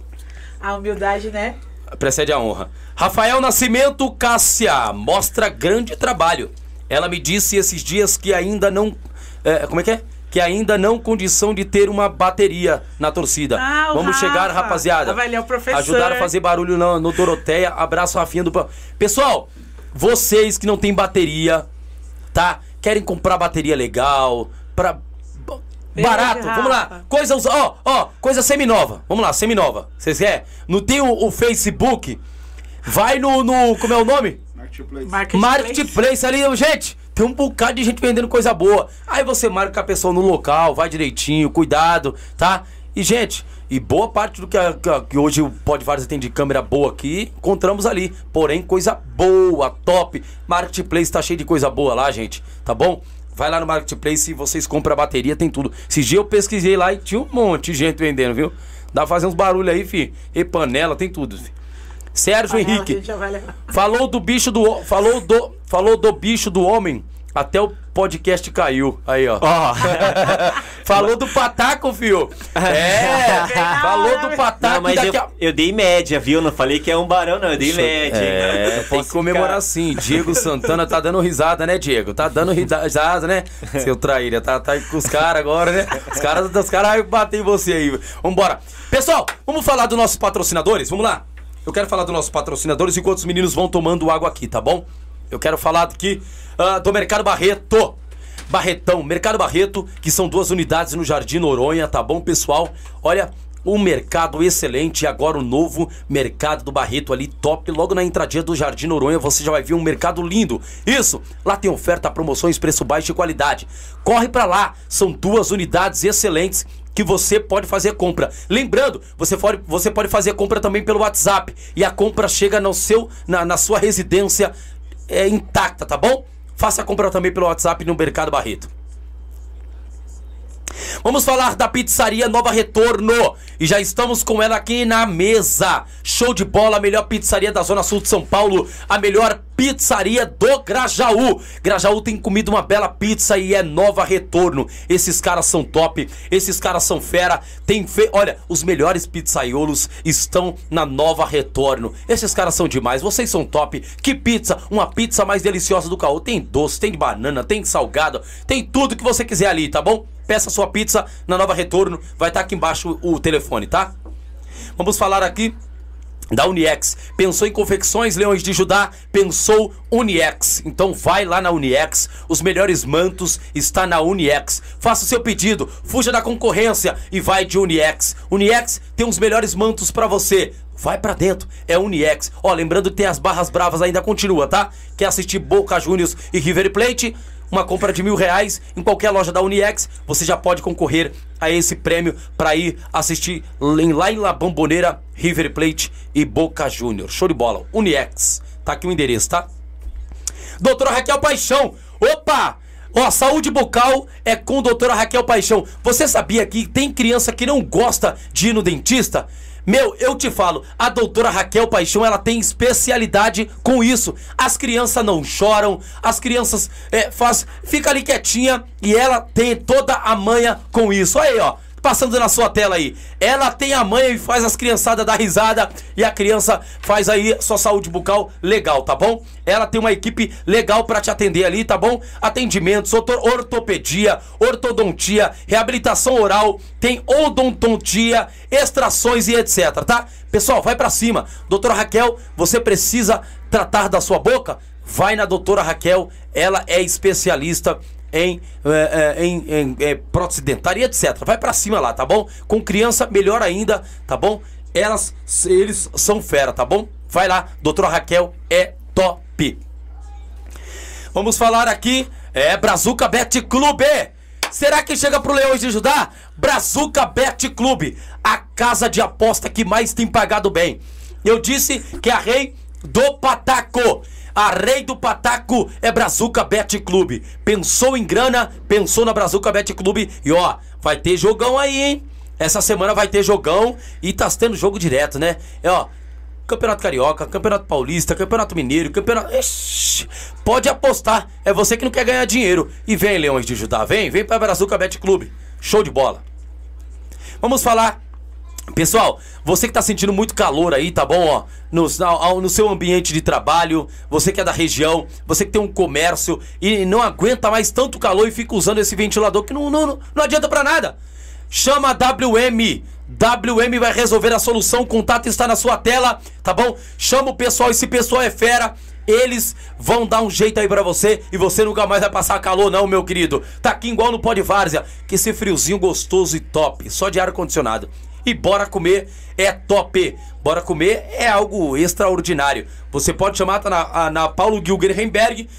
A humildade, né? Precede a honra. Rafael Nascimento Cássia mostra grande trabalho. Ela me disse esses dias que ainda não. é, como é que é? Que ainda não condição de ter uma bateria na torcida. Ah, o Vamos Rafa. chegar, rapaziada. Ah, vai, ele é o professor. Ajudar a fazer barulho no, no Doroteia. Abraço, Rafinha do Pão. Pessoal, vocês que não tem bateria, tá? Querem comprar bateria legal, pra. Barato, vamos lá. Coisa, ó, ó, coisa seminova. Vamos lá, seminova. Vocês querem? Não tem o, o Facebook? Vai no, no. Como é o nome? Marketplace. Marketplace. Marketplace ali, gente. Tem um bocado de gente vendendo coisa boa. Aí você marca a pessoa no local, vai direitinho, cuidado, tá? E, gente, e boa parte do que, a- que a- que hoje o Podvares tem de câmera boa aqui, encontramos ali. Porém, coisa boa, top. Marketplace tá cheio de coisa boa lá, gente, tá bom? Vai lá no Marketplace e vocês compram a bateria, tem tudo. Esses dias eu pesquisei lá e tinha um monte de gente vendendo, viu? Dá pra fazer uns barulhos aí, fi. E panela, tem tudo, fi. Sérgio Panela, Henrique. Falou do bicho do. Falou do. Falou do bicho do homem. Até o podcast caiu. Aí, ó. Ó, Falou do pataco, fio. É. falou do pataco não, mas daqui eu, a. eu dei média, viu? Não falei que é um barão, não. Eu dei média. hein? É, Eu tem que posso comemorar ficar- sim. Diego Santana tá dando risada, né, Diego? Tá dando risada, né? Seu traíra. Tá, tá com os caras agora, né? Os caras os caras vão bater em você aí. Vambora. Pessoal, vamos falar dos nossos patrocinadores? Vamos lá. Eu quero falar dos nossos patrocinadores enquanto os meninos vão tomando água aqui, tá bom? Eu quero falar aqui ah, do Mercado Barreto. Barretão, Mercado Barreto, que são duas unidades no Jardim Noronha, tá bom, pessoal? Olha, um mercado excelente e agora o novo mercado do Barreto ali top, logo na entradinha do Jardim Noronha, você já vai ver um mercado lindo. Isso, lá tem oferta, promoções, preço baixo e qualidade. Corre para lá, são duas unidades excelentes que você pode fazer compra. Lembrando, você pode, você pode fazer compra também pelo WhatsApp e a compra chega no seu, na, na sua residência é, intacta, tá bom? Faça a compra também pelo WhatsApp no Mercado Barreto. Vamos falar da pizzaria Nova Retorno. E já estamos com ela aqui na mesa. Show de bola, a melhor pizzaria da Zona Sul de São Paulo. A melhor pizzaria do Grajaú. Grajaú tem comido uma bela pizza e é Nova Retorno. Esses caras são top, esses caras são fera. Tem fe... Olha, os melhores pizzaiolos estão na Nova Retorno. Esses caras são demais, vocês são top. Que pizza, uma pizza mais deliciosa do caô. Tem doce, tem banana, tem salgado, tem tudo que você quiser ali, tá bom? Peça sua pizza na Nova Retorno. Vai estar tá aqui embaixo o telefone, tá? Vamos falar aqui da Uniex. Pensou em confecções Leões de Judá? Pensou Uniex. Então vai lá na Uniex. Os melhores mantos está na Uniex. Faça o seu pedido, fuja da concorrência e vai de Uniex. Uniex tem os melhores mantos para você. Vai para dentro, é Uniex. Ó, lembrando que tem as barras bravas ainda continua, tá? Quer assistir Boca Juniors e River Plate? Uma compra de mil reais em qualquer loja da Uniex, você já pode concorrer a esse prêmio para ir assistir lá em La Bombonera, River Plate e Boca Júnior. Show de bola. Uniex. Tá aqui o endereço, tá? Doutora Raquel Paixão. Opa! Ó, saúde bucal é com doutora Raquel Paixão. Você sabia que tem criança que não gosta de ir no dentista? Meu, eu te falo, a doutora Raquel Paixão, ela tem especialidade com isso. As crianças não choram, as crianças é, faz, fica ali quietinha e ela tem toda a manha com isso. Aí, ó passando na sua tela aí. Ela tem a mãe e faz as criançadas dar risada e a criança faz aí sua saúde bucal legal, tá bom? Ela tem uma equipe legal para te atender ali, tá bom? Atendimentos, ortopedia, ortodontia, reabilitação oral, tem odontontia, extrações e etc, tá? Pessoal, vai para cima. Doutora Raquel, você precisa tratar da sua boca? Vai na doutora Raquel, ela é especialista em, é, é, em, em é, prótese dentária etc. Vai para cima lá, tá bom? Com criança, melhor ainda, tá bom? Elas, eles são fera, tá bom? Vai lá, doutora Raquel é top. Vamos falar aqui, é Brazuca Bet Clube. Será que chega pro Leões de Judá? Brazuca Bet Clube, a casa de aposta que mais tem pagado bem. Eu disse que é a rei do Pataco. A rei do Pataco é Brazuca Bet Clube. Pensou em grana, pensou na Brazuca Bet Clube. E ó, vai ter jogão aí, hein? Essa semana vai ter jogão e tá tendo jogo direto, né? É, ó, Campeonato Carioca, Campeonato Paulista, Campeonato Mineiro, Campeonato. Ixi, pode apostar. É você que não quer ganhar dinheiro. E vem, Leões de Judá, vem, vem pra Brazuca Bet Clube. Show de bola. Vamos falar Pessoal, você que está sentindo muito calor aí, tá bom? Ó, no, no seu ambiente de trabalho, você que é da região, você que tem um comércio e não aguenta mais tanto calor e fica usando esse ventilador que não, não, não adianta para nada. Chama a WM. WM vai resolver a solução. O contato está na sua tela, tá bom? Chama o pessoal, esse pessoal é fera. Eles vão dar um jeito aí para você e você nunca mais vai passar calor, não, meu querido. Tá aqui igual no pó de várzea, que esse friozinho gostoso e top, só de ar condicionado e bora comer é top. Bora comer é algo extraordinário. Você pode chamar tá na, na Paulo Gilger Heimberg,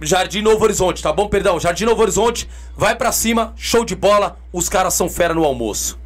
Jardim Novo Horizonte, tá bom? Perdão, Jardim Novo Horizonte, vai para cima, show de bola, os caras são fera no almoço.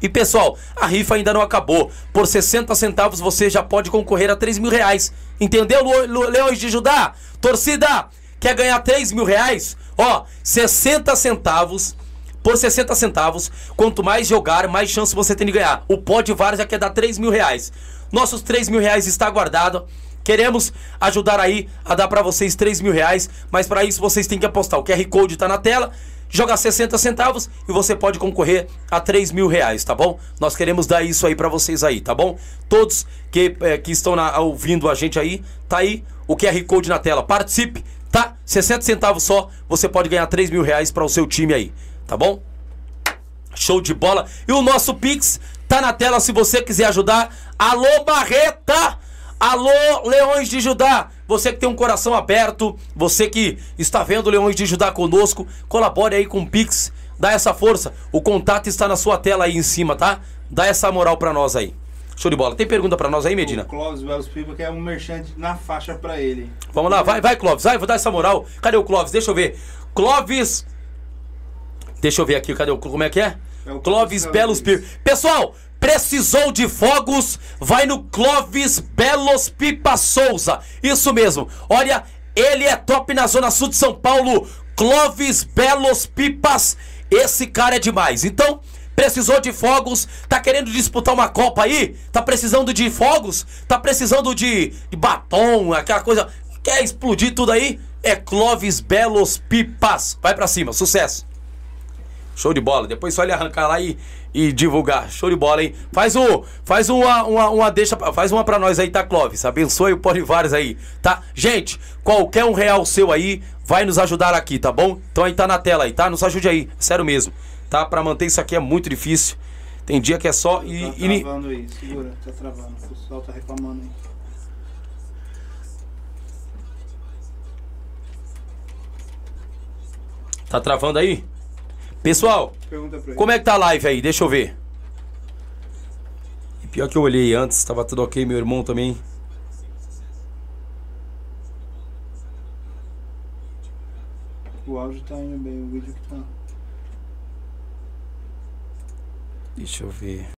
E pessoal, a rifa ainda não acabou. Por 60 centavos você já pode concorrer a 3 mil reais. Entendeu, Leões de Judá? Torcida, quer ganhar 3 mil reais? Ó, 60 centavos por 60 centavos. Quanto mais jogar, mais chance você tem de ganhar. O pó de VAR já quer dar 3 mil reais. Nossos 3 mil reais está guardado. Queremos ajudar aí a dar para vocês 3 mil reais, mas para isso vocês têm que apostar. O QR Code está na tela, joga 60 centavos e você pode concorrer a 3 mil reais, tá bom? Nós queremos dar isso aí para vocês aí, tá bom? Todos que, é, que estão na, ouvindo a gente aí, tá aí o QR Code na tela. Participe, tá? 60 centavos só, você pode ganhar 3 mil reais para o seu time aí tá bom? Show de bola. E o nosso Pix tá na tela se você quiser ajudar. Alô, Barreta! Alô, Leões de Judá! Você que tem um coração aberto, você que está vendo Leões de Judá conosco, colabore aí com o Pix dá essa força. O contato está na sua tela aí em cima, tá? Dá essa moral pra nós aí. Show de bola. Tem pergunta pra nós aí, Medina? O Clóvis Belos Pipa que é um merchante na faixa pra ele. Vamos lá, vai, vai, Clóvis. Vai, vou dar essa moral. Cadê o Clóvis? Deixa eu ver. Clóvis. Deixa eu ver aqui, cadê o. Como é que é? É o Clóvis Belos Pipa. Pipa. Pessoal, precisou de fogos? Vai no Clóvis Belos Pipa Souza. Isso mesmo. Olha, ele é top na Zona Sul de São Paulo. Clóvis Belos Pipas. Esse cara é demais. Então. Precisou de fogos, tá querendo disputar uma Copa aí? Tá precisando de fogos? Tá precisando de, de batom, aquela coisa. Quer explodir tudo aí? É Clóvis Belos Pipas. Vai pra cima, sucesso. Show de bola. Depois só ele arrancar lá e, e divulgar. Show de bola, hein? Faz um, faz uma, uma, uma deixa, faz uma pra nós aí, tá, Clóvis? Abençoe o Polivares aí, tá? Gente, qualquer um real seu aí vai nos ajudar aqui, tá bom? Então aí tá na tela aí, tá? Nos ajude aí, sério mesmo, tá? Pra manter isso aqui é muito difícil. Tem dia que é só e, Tá travando aí, segura, tá travando. O pessoal tá reclamando aí. tá travando aí? Pessoal. Como é que tá a live aí? Deixa eu ver. E pior que eu olhei antes, tava tudo ok, meu irmão também. O áudio tá indo bem, o vídeo que tá. Deixa eu ver.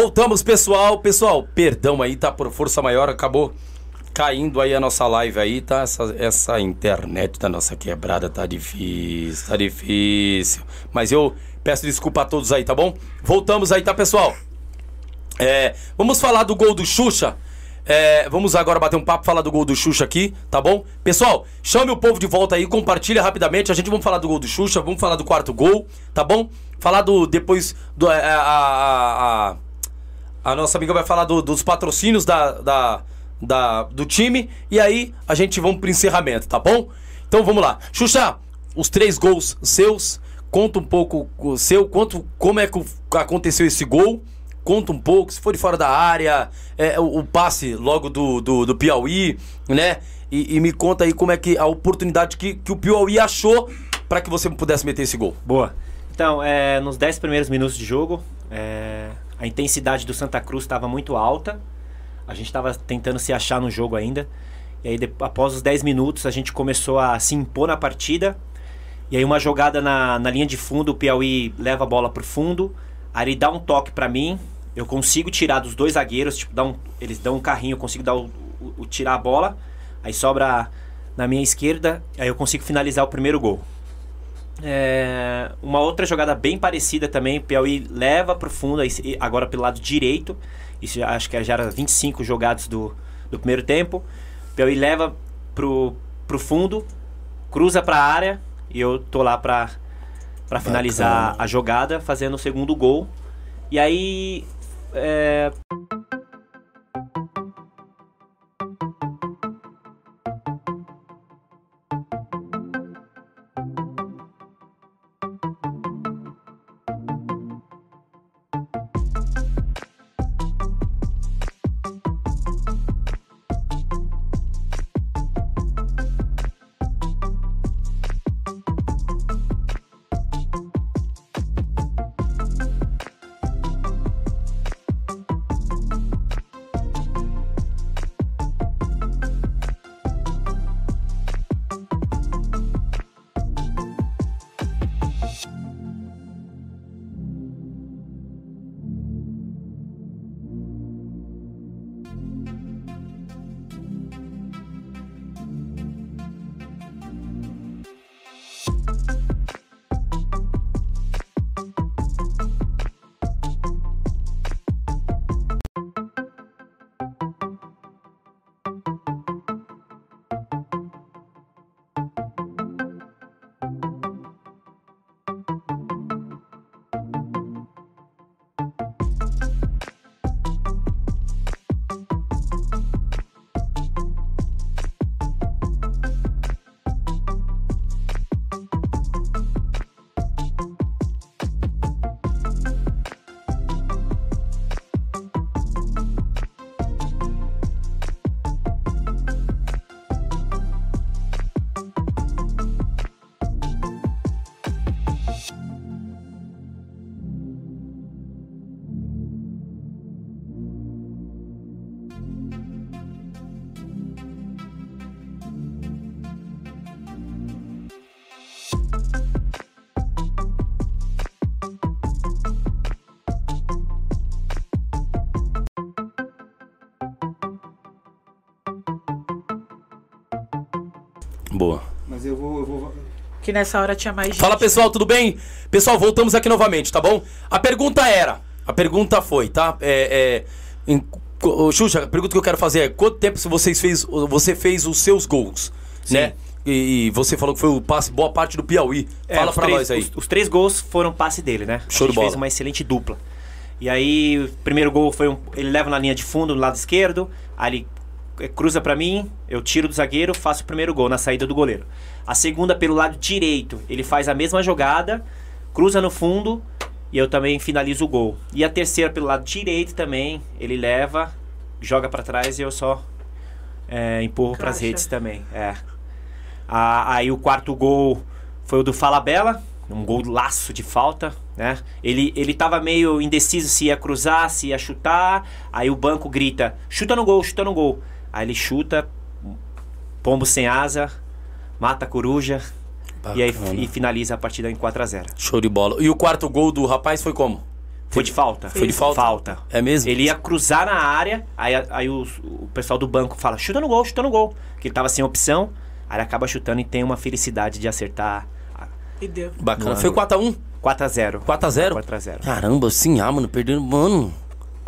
Voltamos, pessoal. Pessoal, perdão aí, tá por força maior, acabou caindo aí a nossa live aí, tá? Essa, essa internet da nossa quebrada tá difícil, tá difícil. Mas eu peço desculpa a todos aí, tá bom? Voltamos aí, tá, pessoal? É, vamos falar do gol do Xuxa. É, vamos agora bater um papo, falar do gol do Xuxa aqui, tá bom? Pessoal, chame o povo de volta aí, compartilha rapidamente. A gente vamos falar do gol do Xuxa, vamos falar do quarto gol, tá bom? Falar do. Depois. Do, é, a, a, a, a nossa amiga vai falar do- dos patrocínios da, da, da- do time. E aí a gente vamos pro encerramento, tá bom? Então vamos lá. Xuxa, os três gols seus. Conta um pouco o seu, quanto, como é que aconteceu esse gol. Conta um pouco, se for de fora da área, é, o, o passe logo do, do, do Piauí, né? E, e me conta aí como é que a oportunidade que, que o Piauí achou para que você pudesse meter esse gol. Boa. Então, é, nos 10 primeiros minutos de jogo, é, a intensidade do Santa Cruz estava muito alta. A gente estava tentando se achar no jogo ainda. E aí, de- após os 10 minutos, a gente começou a se impor na partida. E aí, uma jogada na, na linha de fundo, o Piauí leva a bola pro fundo. Aí dá um toque para mim. Eu consigo tirar dos dois zagueiros, tipo, dá um, eles dão um carrinho, eu consigo dar o, o- o- tirar a bola. Aí sobra na minha esquerda, aí eu consigo finalizar o primeiro gol. É, uma outra jogada bem parecida também, o Piauí leva pro fundo, aí se- agora pelo lado direito. Isso acho que já era 25 jogados do, do primeiro tempo. O Piauí leva pro, pro fundo, cruza pra área e eu tô lá pra, pra finalizar a jogada, fazendo o segundo gol. E aí. é, Que nessa hora tinha mais gente. Fala pessoal, tudo bem? Pessoal, voltamos aqui novamente, tá bom? A pergunta era, a pergunta foi, tá? É, é, em- ô, Xuxa, a pergunta que eu quero fazer é quanto tempo vocês fez, você fez os seus gols, né? E, e você falou que foi o passe boa parte do Piauí. É, Fala os pra três- nós aí. Os, os três gols foram passe dele, né? Show a de gente bola. fez uma excelente dupla. E aí, o primeiro gol foi um. Ele leva na linha de fundo, do lado esquerdo. Aí ele cruza pra mim, eu tiro do zagueiro, faço o primeiro gol na saída do goleiro. A segunda pelo lado direito, ele faz a mesma jogada, cruza no fundo e eu também finalizo o gol. E a terceira pelo lado direito também, ele leva, joga pra trás e eu só eh, empurro pras Caixa. redes também. É. Aí o quarto gol foi o do Falabella, um gol laço de falta, né? Ele, ele tava meio indeciso se ia cruzar, se ia chutar. Aí o banco grita: chuta no gol, chuta no gol. Aí ele chuta, pombo sem asa, mata a coruja e aí e finaliza a partida em 4 a 0 Show de bola. E o quarto gol do rapaz foi como? Foi de falta. Foi de falta? Falta. É mesmo? Ele ia cruzar na área, aí, aí o, o pessoal do banco fala, chuta no gol, chuta no gol. Que ele tava sem opção, aí ele acaba chutando e tem uma felicidade de acertar E deu. Bacana. No Foi ângulo. 4x1? 4x0. 4x0? 4x0. Caramba, sim, ah, mano, perdendo. Mano,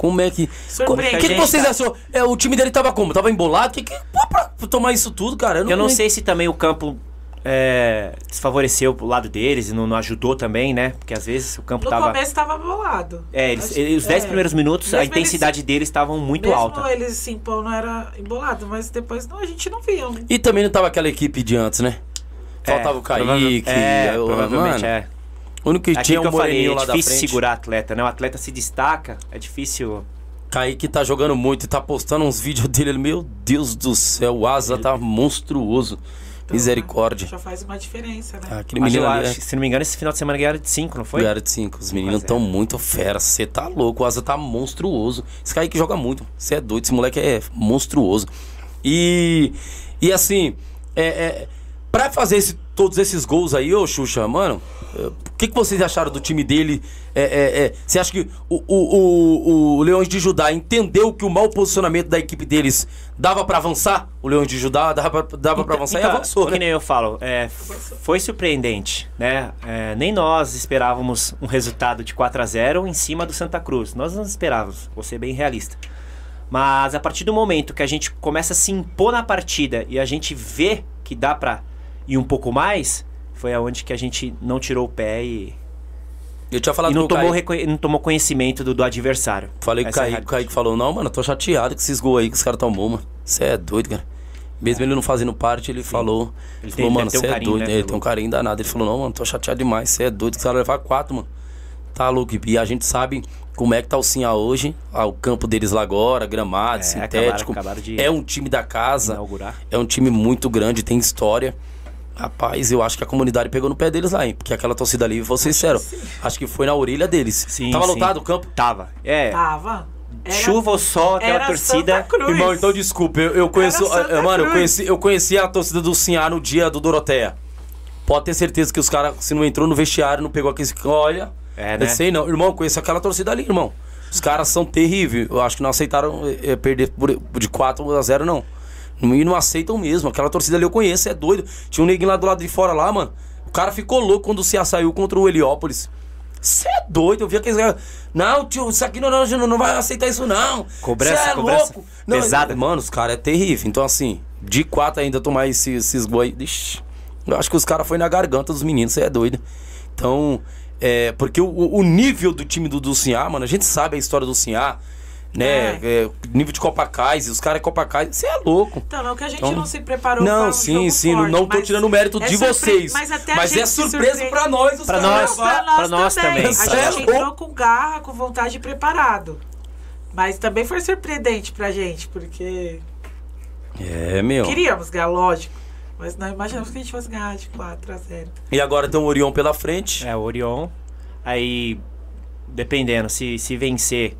como é que. O que, que vocês tá- achou? É, o time dele tava como? Tava embolado? Que, que, pô, pra tomar isso tudo, cara? Eu não sei se também o campo é, desfavoreceu pro lado deles e não, não ajudou também, né? Porque às vezes o campo No tava. começo tava bolado. É, eles, Acho- eles- os 10 é. primeiros minutos, a Mesmo intensidade deles estavam muito Mesmo alta. eles se impor não era embolado, mas depois não, a gente não via. um- E também não tava aquela equipe de antes, né? Faltava o Kaique. É, o- provavelmente mano, é. O único que Aquilo tinha que um eu falei, é lá da difícil segurar atleta, né? O atleta se destaca, é difícil. Kaique tá jogando muito e tá postando uns vídeos dele. Meu Deus do céu, o Asa tá monstruoso. Então, Misericórdia. Já faz uma diferença, né? Ah, Aquele Mas menino eu ali acho, é se não me engano, esse final de semana ganharam de 5, não foi? Ganharam de 5. Os meninos a tão zero. muito fera. Você tá louco. O Asa tá monstruoso. Esse Kaique joga muito. Você é doido. Esse moleque é monstruoso. E. E assim. É, é, pra fazer esse- todos esses gols aí, ô Xuxa, mano. é, O que, que vocês acharam do time dele? É, é, é, você acha que o, o, o, o Leões de Judá entendeu que o mau posicionamento da equipe deles dava pra avançar? O Leões de Judá dava pra, dava pra avançar e Então, avançou, que né? nem eu falo, é, foi surpreendente, né? É, nem nós esperávamos um resultado de 4 a 0 em cima do Santa Cruz. Nós não esperávamos, vou ser bem realista. Mas a partir do momento que a gente começa a se impor na partida e a gente vê que dá pra ir um pouco mais, foi aonde que a gente não tirou o pé e, Eu tinha falado e não, tomou Kaique. não tomou conhecimento do, do adversário. Falei com o é Kaique, o. Kaique falou, não, mano, eu tô chateado com esses gols aí que os caras tomou, mano. Você é doido, cara. Mesmo ele não fazendo parte, ele falou. Ele Ele tem- falou, mano, ter um você é carinho, doido. né, ele pelo- tem um carinho danado. Ele falou, não, mano, tô chateado demais. Você é doido que os caras levar quatro, mano. Tá louco. E a gente sabe como é que tá o Sinha hoje. Ah, o campo deles lá agora, gramado, É, sintético. acabaram- acabaram de É um time da casa. Inaugurar. É um time muito grande, tem história. Rapaz, eu acho que a comunidade pegou no pé deles lá, hein? Porque aquela torcida ali, vou ser sincero, acho que foi na orelha deles. Sim, Tava sim. lotado o campo? Tava. É, Tava. Era- chuva ou sol, aquela era torcida. Santa Cruz. Irmão, então desculpa, eu, eu conheço. Santa eh, mano, eu conheci, eu conheci a torcida do Sinhá no dia do Doroteia. Pode ter certeza que os caras, se não entrou no vestiário, não pegou aquele. Olha. É, né? Eu sei não. Irmão, eu conheço aquela torcida ali, irmão. Os caras são terríveis. Eu acho que não aceitaram eh, perder por, de 4 a 0, não. E não aceitam mesmo. Aquela torcida ali eu conheço, é doido. Tinha um neguinho lá do lado de fora lá, mano. O cara ficou louco quando o Ceará saiu contra o Heliópolis. Você é doido, eu vi aqueles caras. Não, tio, isso aqui não, não, não, vai aceitar isso, não. Cobrança- Cê é cobrança louco. Não, pesada. Mano, os caras é terrível. Então, assim, de quatro ainda tomar esses, esses gols aí. Ixi, eu acho que os caras foi na garganta dos meninos, você é doido. Então, é. Porque o, o nível do time do, do Sinhá, mano, a gente sabe a história do Sinhá, né? É, nível de Copacais, os caras é Copacais, você é louco. Então, não que a gente Então- não se preparou Não, um sim, jogo sim, forte, não tô tirando o mérito é de vocês. Mas, até a Mas gente é surpresa pra nós, os Pra caras nós. Pra nós, Pra nós também. A Cê é gente louco. entrou com garra, com vontade e preparado. Mas também foi surpreendente pra gente, porque É, meu. queríamos ganhar, lógico. Mas não imaginamos que a gente fosse ganhar de 4 a 0. E agora tem o Orion pela frente. É, o Orion. Aí, dependendo, se, se vencer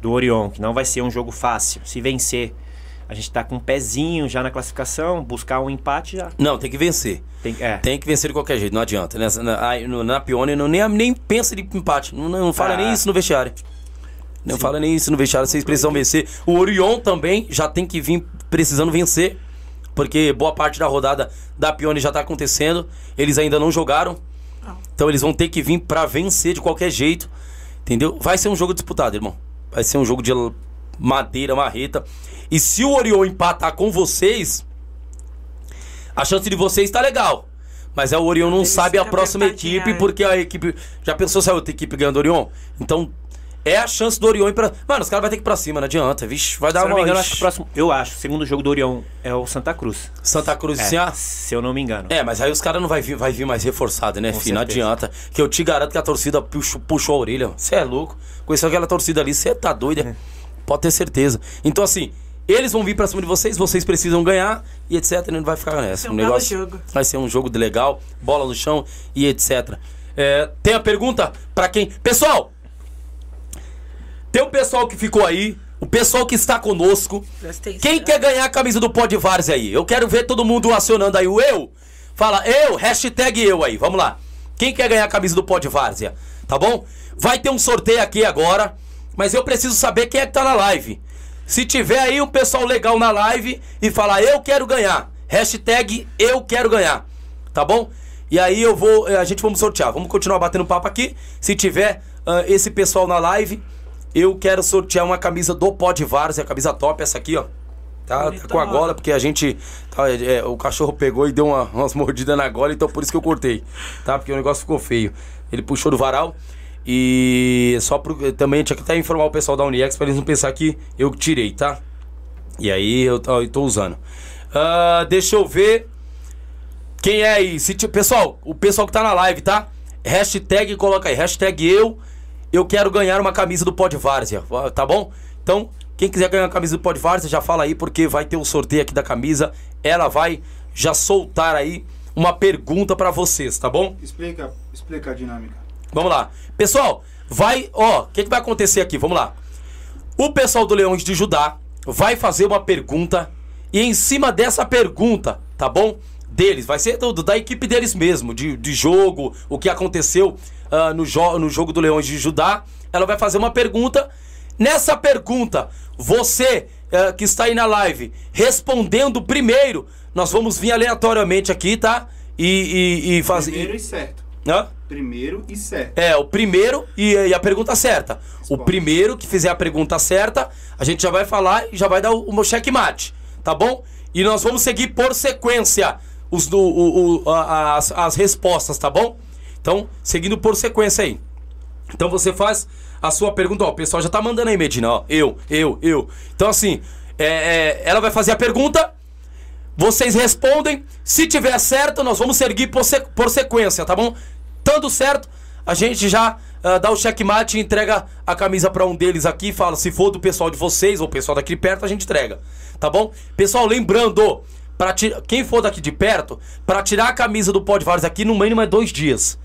do Orion, que não vai ser um jogo fácil, se vencer, a gente tá com um pezinho já na classificação, buscar um empate já. Não, tem que vencer. Tem, é, Tem que vencer de qualquer jeito, não adianta. Nessa, na, no- na Pione não, nem, nem pensa de empate. Não, não fala Ah. nem isso no vestiário. Não fala nem isso no vestiário, vocês precisam vencer. O Orion também já tem que vir precisando vencer. Porque boa parte da rodada da Pione já tá acontecendo. Eles ainda não jogaram. Então eles vão ter que vir pra vencer de qualquer jeito. Entendeu? Vai ser um jogo disputado, irmão. Vai ser um jogo de madeira, marreta. E se o Orion empatar com vocês, a chance de vocês tá legal. Mas é o Orion não Eles sabe a próxima equipe, porque a equipe. Já pensou se a outra equipe ganhando o Orion? Então, é a chance do Orion ir pra. Mano, os caras vão ter que ir pra cima, não adianta. Vixe, vai dar se eu não uma. me engano, acho que o próximo. Eu acho, o segundo jogo do Orion é o Santa Cruz. Santa Cruz É, assim, ah. se eu não me engano. É, mas aí os caras não vai vir, vai vir mais reforçado, né, filho? Não adianta. Que eu te garanto que a torcida puxou, puxou a orelha. Você é louco. Conheceu aquela torcida ali, você tá doido. é? Pode ter certeza. Então, assim, eles vão vir pra cima de vocês, vocês precisam ganhar e etc. E não vai ficar nessa. Vai um negócio jogo. vai ser um jogo de legal, bola no chão e etc. É, tem a pergunta pra quem. Pessoal! Tem o pessoal que ficou aí, o pessoal que está conosco. Atenção. Quem quer ganhar a camisa do Pó de Várzea aí? Eu quero ver todo mundo acionando aí o eu. Fala eu, hashtag eu aí, vamos lá. Quem quer ganhar a camisa do Pó de Várzea? tá bom? Vai ter um sorteio aqui agora, mas eu preciso saber quem é que tá na live. Se tiver aí um pessoal legal na live e falar eu quero ganhar, hashtag eu quero ganhar, tá bom? E aí eu vou, a gente vamos sortear, vamos continuar batendo papo aqui. Se tiver uh, esse pessoal na live, eu quero sortear uma camisa do Pod Várzea, a camisa top, essa aqui, ó. Tá, tá com a gola, porque a gente. Tá, é, o cachorro pegou e deu uma, umas mordidas na gola, então por isso que eu cortei. Tá? Porque o negócio ficou feio. Ele puxou do varal. E só pro, também tinha que até informar o pessoal da Uniex pra eles não pensar que eu tirei, tá? E aí eu, eu tô usando. Uh, deixa eu ver. Quem é aí? Se, pessoal, o pessoal que tá na live, tá? Hashtag, coloca aí. Hashtag eu. Eu quero ganhar uma camisa do Pod Várzea, tá bom? Então, quem quiser ganhar a camisa do Pod Várzea, já fala aí, porque vai ter o um sorteio aqui da camisa. Ela vai já soltar aí uma pergunta para vocês, tá bom? Explica, explica a dinâmica. Vamos lá. Pessoal, vai, ó, o que, que vai acontecer aqui? Vamos lá. O pessoal do Leões de Judá vai fazer uma pergunta e em cima dessa pergunta, tá bom? Deles, vai ser do, da equipe deles mesmo, de, de jogo, o que aconteceu uh, no, jo no jogo do Leões de Judá. Ela vai fazer uma pergunta. Nessa pergunta, você uh, que está aí na live, respondendo primeiro, nós vamos vir aleatoriamente aqui, tá? E, e, e fazer. Primeiro e certo. Hã? Primeiro e certo. É, o primeiro e, e a pergunta certa. O primeiro que fizer a pergunta certa, a gente já vai falar e já vai dar o, o checkmate, tá bom? E nós vamos seguir por sequência os, do, o, o, as, as respostas, tá bom? Então, seguindo por sequência aí. Então você faz a sua pergunta, ó, o pessoal já tá mandando aí, Medina, ó, eu, eu, eu. Então assim, é, é, ela vai fazer a pergunta, vocês respondem, se tiver certo, nós vamos seguir por, por sequência, tá bom? Tanto certo, a gente já uh, dá o checkmate e entrega a camisa para um deles aqui fala, se for do pessoal de vocês ou pessoal daqui perto, a gente entrega, tá bom? Pessoal, lembrando, para quem for daqui de perto, para tirar a camisa do Pod Vários aqui, no mínimo é dois dias.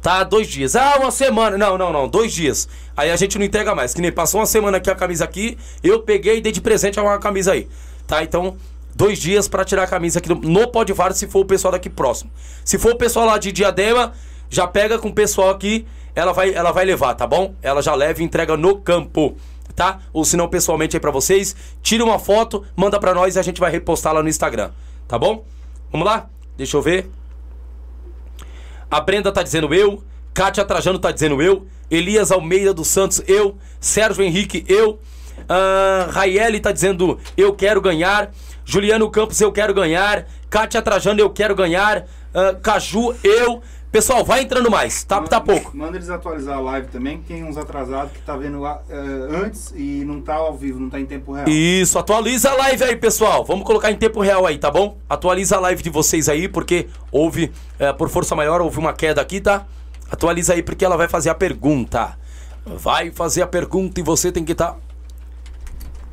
Tá, dois dias. Ah, uma semana. Não, não, não. Dois dias. Aí a gente não entrega mais. Que nem passou uma semana aqui a camisa aqui. Eu peguei e dei de presente uma camisa aí. Tá, então, dois dias para tirar a camisa aqui no, no se for o pessoal daqui próximo. Se for o pessoal lá de Diadema, já pega com o pessoal aqui. Ela vai, ela vai levar, tá bom? Ela já leva e entrega no campo. Tá? Ou se não, pessoalmente aí pra vocês. Tira uma foto, manda pra nós e a gente vai repostar lá no Instagram. Tá bom? Vamos lá? Deixa eu ver. A Brenda tá dizendo eu. Kátia Trajano tá dizendo eu. Elias Almeida dos Santos, eu. Sérgio Henrique, eu. Uh, Raiele tá dizendo eu quero ganhar. Juliano Campos, eu quero ganhar. Kátia Trajano, eu quero ganhar. Uh, Caju, eu. Pessoal, vai entrando mais, tá, manda, tá pouco. Manda eles atualizar a live também, tem uns atrasados que tá vendo lá uh, antes e não tá ao vivo, não tá em tempo real. Isso, atualiza a live aí, pessoal. Vamos colocar em tempo real aí, tá bom? Atualiza a live de vocês aí, porque houve, uh, por força maior, houve uma queda aqui, tá? Atualiza aí, porque ela vai fazer a pergunta. Vai fazer a pergunta e você tem que estar tá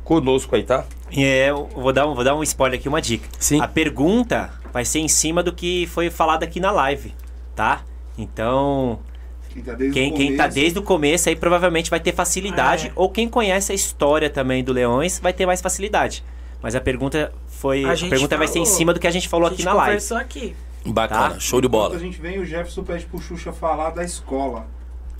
conosco aí, tá? É, eu vou dar, um, vou dar um spoiler aqui, uma dica. Sim. A pergunta vai ser em cima do que foi falado aqui na live tá? Então, quem tá desde, quem, o, quem tá desde o começo aí provavelmente vai ter facilidade. Ah, é. Ou quem conhece a história também do Leões vai ter mais facilidade. Mas a pergunta foi. A, a pergunta falou, vai ser em cima do que a gente falou a gente aqui na live. aqui. Bacana, tá? show de bola. a gente vem, o Jefferson pede pro Xuxa falar da escola.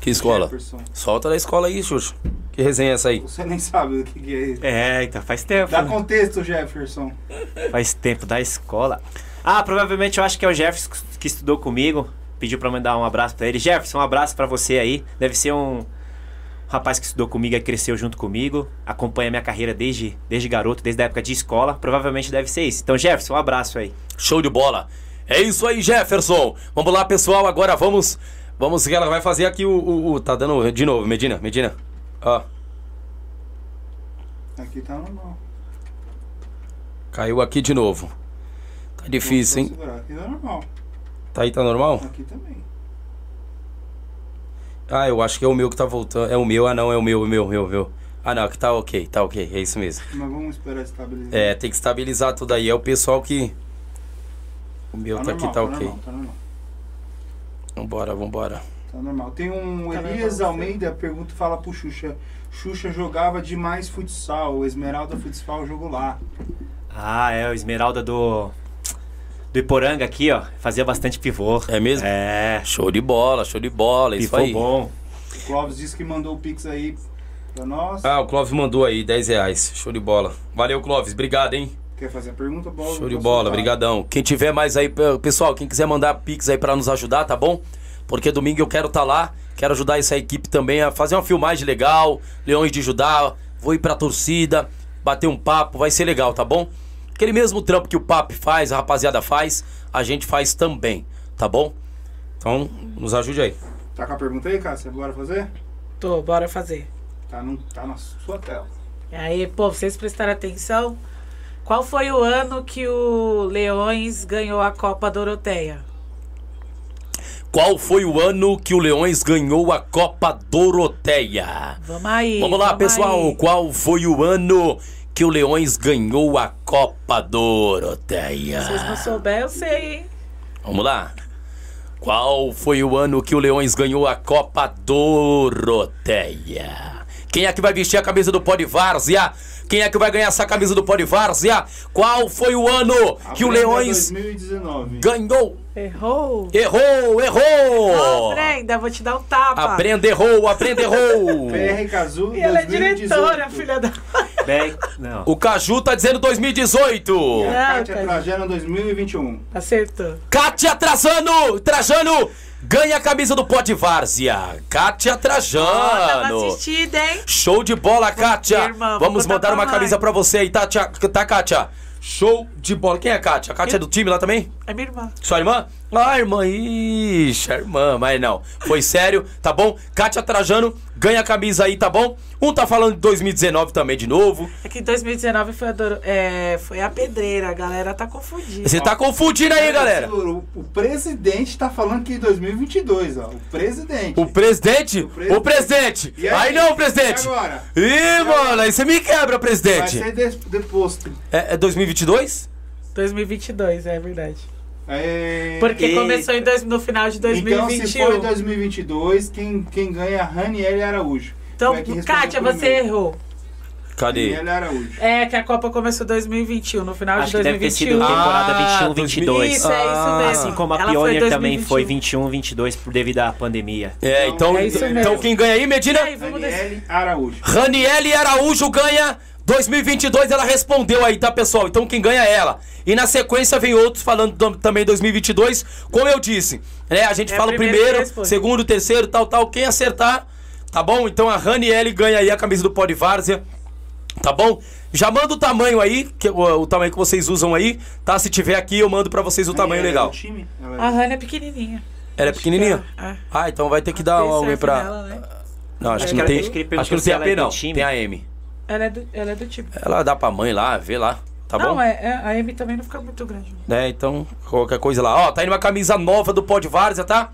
Que escola? Jefferson. Solta da escola aí, Xuxa. Que resenha é essa aí? Você nem sabe o que, que é isso. É, então faz tempo. Dá né? contexto, Jefferson. Faz tempo da escola. Ah, provavelmente eu acho que é o Jefferson que estudou comigo pediu para mandar um abraço para ele. Jefferson, um abraço para você aí. Deve ser um rapaz que estudou comigo e cresceu junto comigo. Acompanha minha carreira desde, desde garoto, desde a época de escola. Provavelmente deve ser isso. Então, Jefferson, um abraço aí. Show de bola. É isso aí, Jefferson. Vamos lá, pessoal. Agora vamos. Vamos que ela vai fazer aqui o, o, o, Tá dando de novo, Medina, Medina. Ó. Aqui tá normal. Caiu aqui de novo. Tá difícil, hein? Aqui tá normal. Tá aí, tá normal? Aqui também. Ah, eu acho que é o meu que tá voltando. É o meu, ah não, é o meu, o meu, o meu, o meu. Ah não, aqui tá ok, tá ok, é isso mesmo. Mas vamos esperar estabilizar. É, tem que estabilizar tudo aí. É o pessoal que. O meu tá, tá normal, aqui, tá, tá ok. Normal, tá normal. Vambora, vambora. Tá normal. Tem um tá Elias Almeida, pergunta fala pro Xuxa. Xuxa jogava demais futsal, o Esmeralda Futsal jogou lá. Ah, é, o Esmeralda do do Iporanga aqui, ó, fazia bastante pivô. É mesmo? É. Show de bola, show de bola, pivô isso aí. bom. Clóvis disse que mandou o Pix aí pra nós. Ah, o Clóvis mandou aí, 10 reais. Show de bola. Valeu, Clóvis. Obrigado, hein? Quer fazer a pergunta? Bola, Show de bola, brigadão. Quem tiver mais aí, pe- pessoal, quem quiser mandar pix aí pra nos ajudar, tá bom? Porque domingo eu quero estar lá, quero ajudar essa equipe também a fazer uma filmagem legal, Leões de Judá, vou ir pra torcida, bater um papo, vai ser legal, tá bom? Aquele mesmo trampo que o Papo faz, a rapaziada faz, a gente faz também, tá bom? Então, nos ajude aí. Tá com a pergunta aí, Cássia? Bora fazer? Tô, bora fazer. Tá, no, tá na sua tela. E aí, pô, vocês prestaram atenção? Qual foi o ano que o Leões ganhou a Copa Doroteia? Qual foi o ano que o Leões ganhou a Copa Doroteia? Vamos aí. Vamos lá, pessoal. aí. Qual foi o ano que o Leões ganhou a Copa Doroteia? Se vocês não souberem, eu sei, hein? Vamos lá. Qual foi o ano que o Leões ganhou a Copa Doroteia? Quem é que vai vestir a camisa do Pó de Várzea? Quem é que vai ganhar essa camisa do Pó de Várzea? Qual foi o ano que o Aprenda Leões 2019. ganhou? Errou. Errou, errou! Brenda, vou te dar um tapa. Aprenda, errou, aprenda, errou! PR Cazu E ela é 2018. diretora, filha da. Bem, não. O Caju tá dizendo 2018! E a Kátia. Trajano 2021. Acertou. Kátia Trajano, Trajano ganha a camisa do Pó de Várzea. Kátia Trajano. assistida, hein? Show de bola, Kátia. Vamos mandar uma mãe. camisa pra você aí, tá, tia- tá, Kátia? Show de bola. Quem é a Kátia? A Kátia é do time lá também? É minha irmã. Sua irmã? Ah, irmã, ixi, a irmã, mas não. Foi sério, tá bom? Kátia Trajano, ganha a camisa aí, tá bom? Um tá falando de 2019 também de novo. É que 2019 foi a, Doro- é, foi a pedreira, a galera tá confundida. Você tá confundindo aí, galera. O, o presidente tá falando que 2022, ó. O presidente. O presidente? O presidente. presidente. E aí, aí? não, presidente. E agora? Ih, mano, aí você me quebra, Vai presidente. ser des- deposto. É, é 2022? 2022, é verdade. É... Porque Eita. começou em dois, no final de Então, 2021. se for em 2022, quem, quem ganha é a Raniele Araújo. Então, Kátia, você errou. Cadê? Raniele Araújo. É que a Copa começou em 2021, no final Acho de que deve ter 2021. sido temporada Ah, 21-22. Isso, é isso Ah. mesmo. Assim como a Ela foi Pioneer também 2021. foi 21-22 por devido à pandemia. É, então, É isso então quem ganha aí, Medina? E aí. Raniele Araújo. Raniele Araújo ganha 2022, ela respondeu aí, tá, pessoal? Então quem ganha é ela. E na sequência vem outros falando do- também 2022. Como eu disse, né? A gente É fala o primeiro, responde. segundo, terceiro, tal, tal. Quem acertar, tá bom? Então a Raniele ganha aí a camisa do Pó de Várzea. Tá bom? Já manda o tamanho aí, que, o, o tamanho que vocês usam aí, tá? Se tiver aqui, eu mando pra vocês o tamanho é legal. Ela A é- Hannah é pequenininha. Ela é pequenininha? É. Ah, então vai ter que dar surf pra. nela, né? Não, acho, Acho que não tem. acho que não tem AP, é não. time. Tem a M. Ela é do, ela é do time. Ela dá pra mãe lá, vê lá. Tá não, bom? é, é- a M também não fica muito grande. né? Então, qualquer coisa lá. Ó, tá indo uma camisa nova do Pó de Várzea, tá?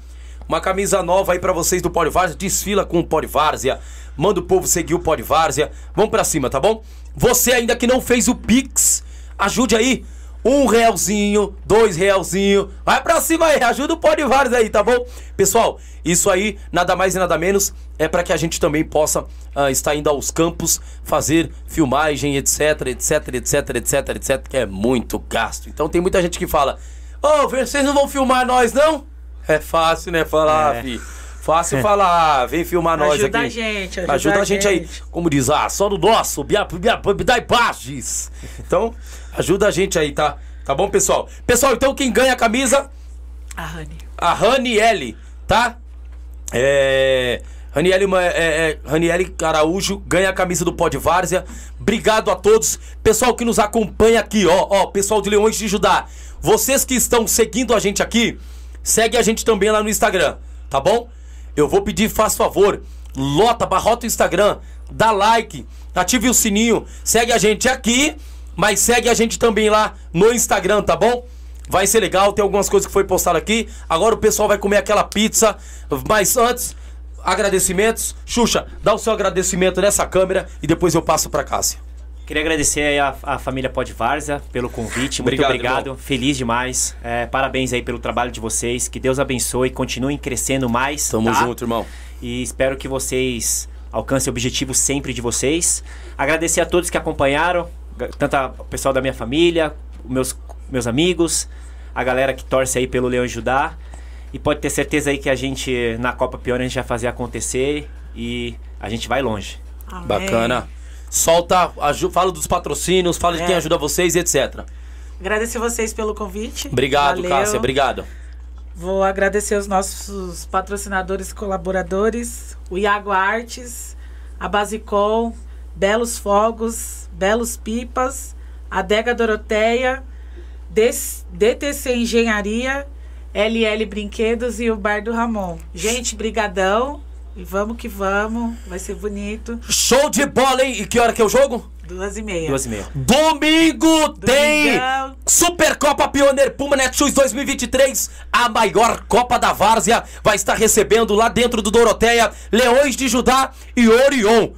Uma camisa nova aí pra vocês do Pó de Várzea. Desfila com o Pó de Várzea. Manda o povo seguir o Pó de Várzea. Vamos pra cima, tá bom? Você ainda que não fez o Pix, ajude aí. Um realzinho, dois realzinho. Vai pra cima aí, ajuda o Pó de Várzea aí, tá bom? Pessoal, isso aí, nada mais e nada menos, é pra que a gente também possa ah, estar indo aos campos, fazer filmagem, etc, etc, etc, etc, etc, que é muito gasto. Então tem muita gente que fala, ô, vocês não vão filmar nós, não? É fácil, né, falar, É. fi. Fácil falar, vem filmar nós Ajuda aqui. a gente, ajuda ajuda a a gente aí. gente. Como diz, ah, só no nosso, dá imagens. Então, ajuda a gente aí, tá? Tá bom, pessoal? Pessoal, então quem ganha a camisa, A Rani. a Raniele, tá? É. Raniele, é, é, Raniele Araújo ganha a camisa do Pó de Várzea. Obrigado a todos. Pessoal que nos acompanha aqui, ó. Ó, pessoal de Leões de Judá. Vocês que estão seguindo a gente aqui, segue a gente também lá no Instagram, tá bom? Eu vou pedir, faz favor, lota, barrota o Instagram, dá like, ative o sininho, segue a gente aqui, mas segue a gente também lá no Instagram, tá bom? Vai ser legal, tem algumas coisas que foi postado aqui. Agora o pessoal vai comer aquela pizza, mas antes, agradecimentos. Xuxa, dá o seu agradecimento nessa câmera e depois eu passo pra Cássia. Queria agradecer a, a família Pode Várzea pelo convite. Muito Obrigado, obrigado. Feliz demais. É, parabéns aí pelo trabalho de vocês. Que Deus abençoe. Continuem crescendo mais. Tamo tá? junto, irmão. E espero que vocês alcancem o objetivo sempre de vocês. Agradecer a todos que acompanharam, tanto o pessoal da minha família, meus, meus amigos, a galera que torce aí pelo Leão Judá. E pode ter certeza aí que a gente, na Copa Pione, a gente vai fazer acontecer. e a gente vai longe. Amém. Bacana. Solta, fala dos patrocínios, fala de quem É. ajuda vocês e etc. Agradecer vocês pelo convite. Obrigado, Valeu. Cássia. Obrigado. Vou agradecer os nossos patrocinadores e colaboradores, o Iago Artes, a Basicol, Belos Fogos, Belos Pipas, a Dega Doroteia, DTC Engenharia, LL Brinquedos e o Bar do Ramon. Gente, brigadão. E vamos que vamos. Vai ser bonito. Show de bola, hein? E que hora que é o jogo? Duas e meia. Duas e meia. Domingo tem Domingão. Supercopa Pioneer Puma Netshoes 2023, a maior Copa da Várzea, vai estar recebendo lá dentro do Doroteia Leões de Judá e Orion.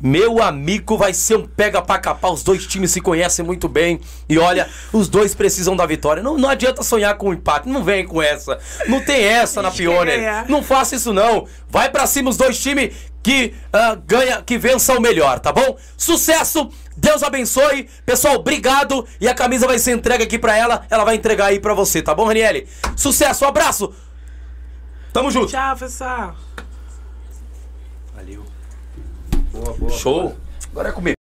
Meu amigo, vai ser um pega pra capar. Os dois times se conhecem muito bem. E olha, os dois precisam da vitória. Não, não adianta sonhar com um empate. Não vem com essa. Não tem essa na Pioneer. Não faça isso, não. Vai pra cima os dois times que ah, ganha, que vença o melhor, tá bom? Sucesso! Deus abençoe. Pessoal, obrigado. E a camisa vai ser entregue aqui pra ela. Ela vai entregar aí pra você, tá bom, Raniele? Sucesso, um abraço. Tamo junto. Tchau, pessoal. Valeu. Show. Agora é comer.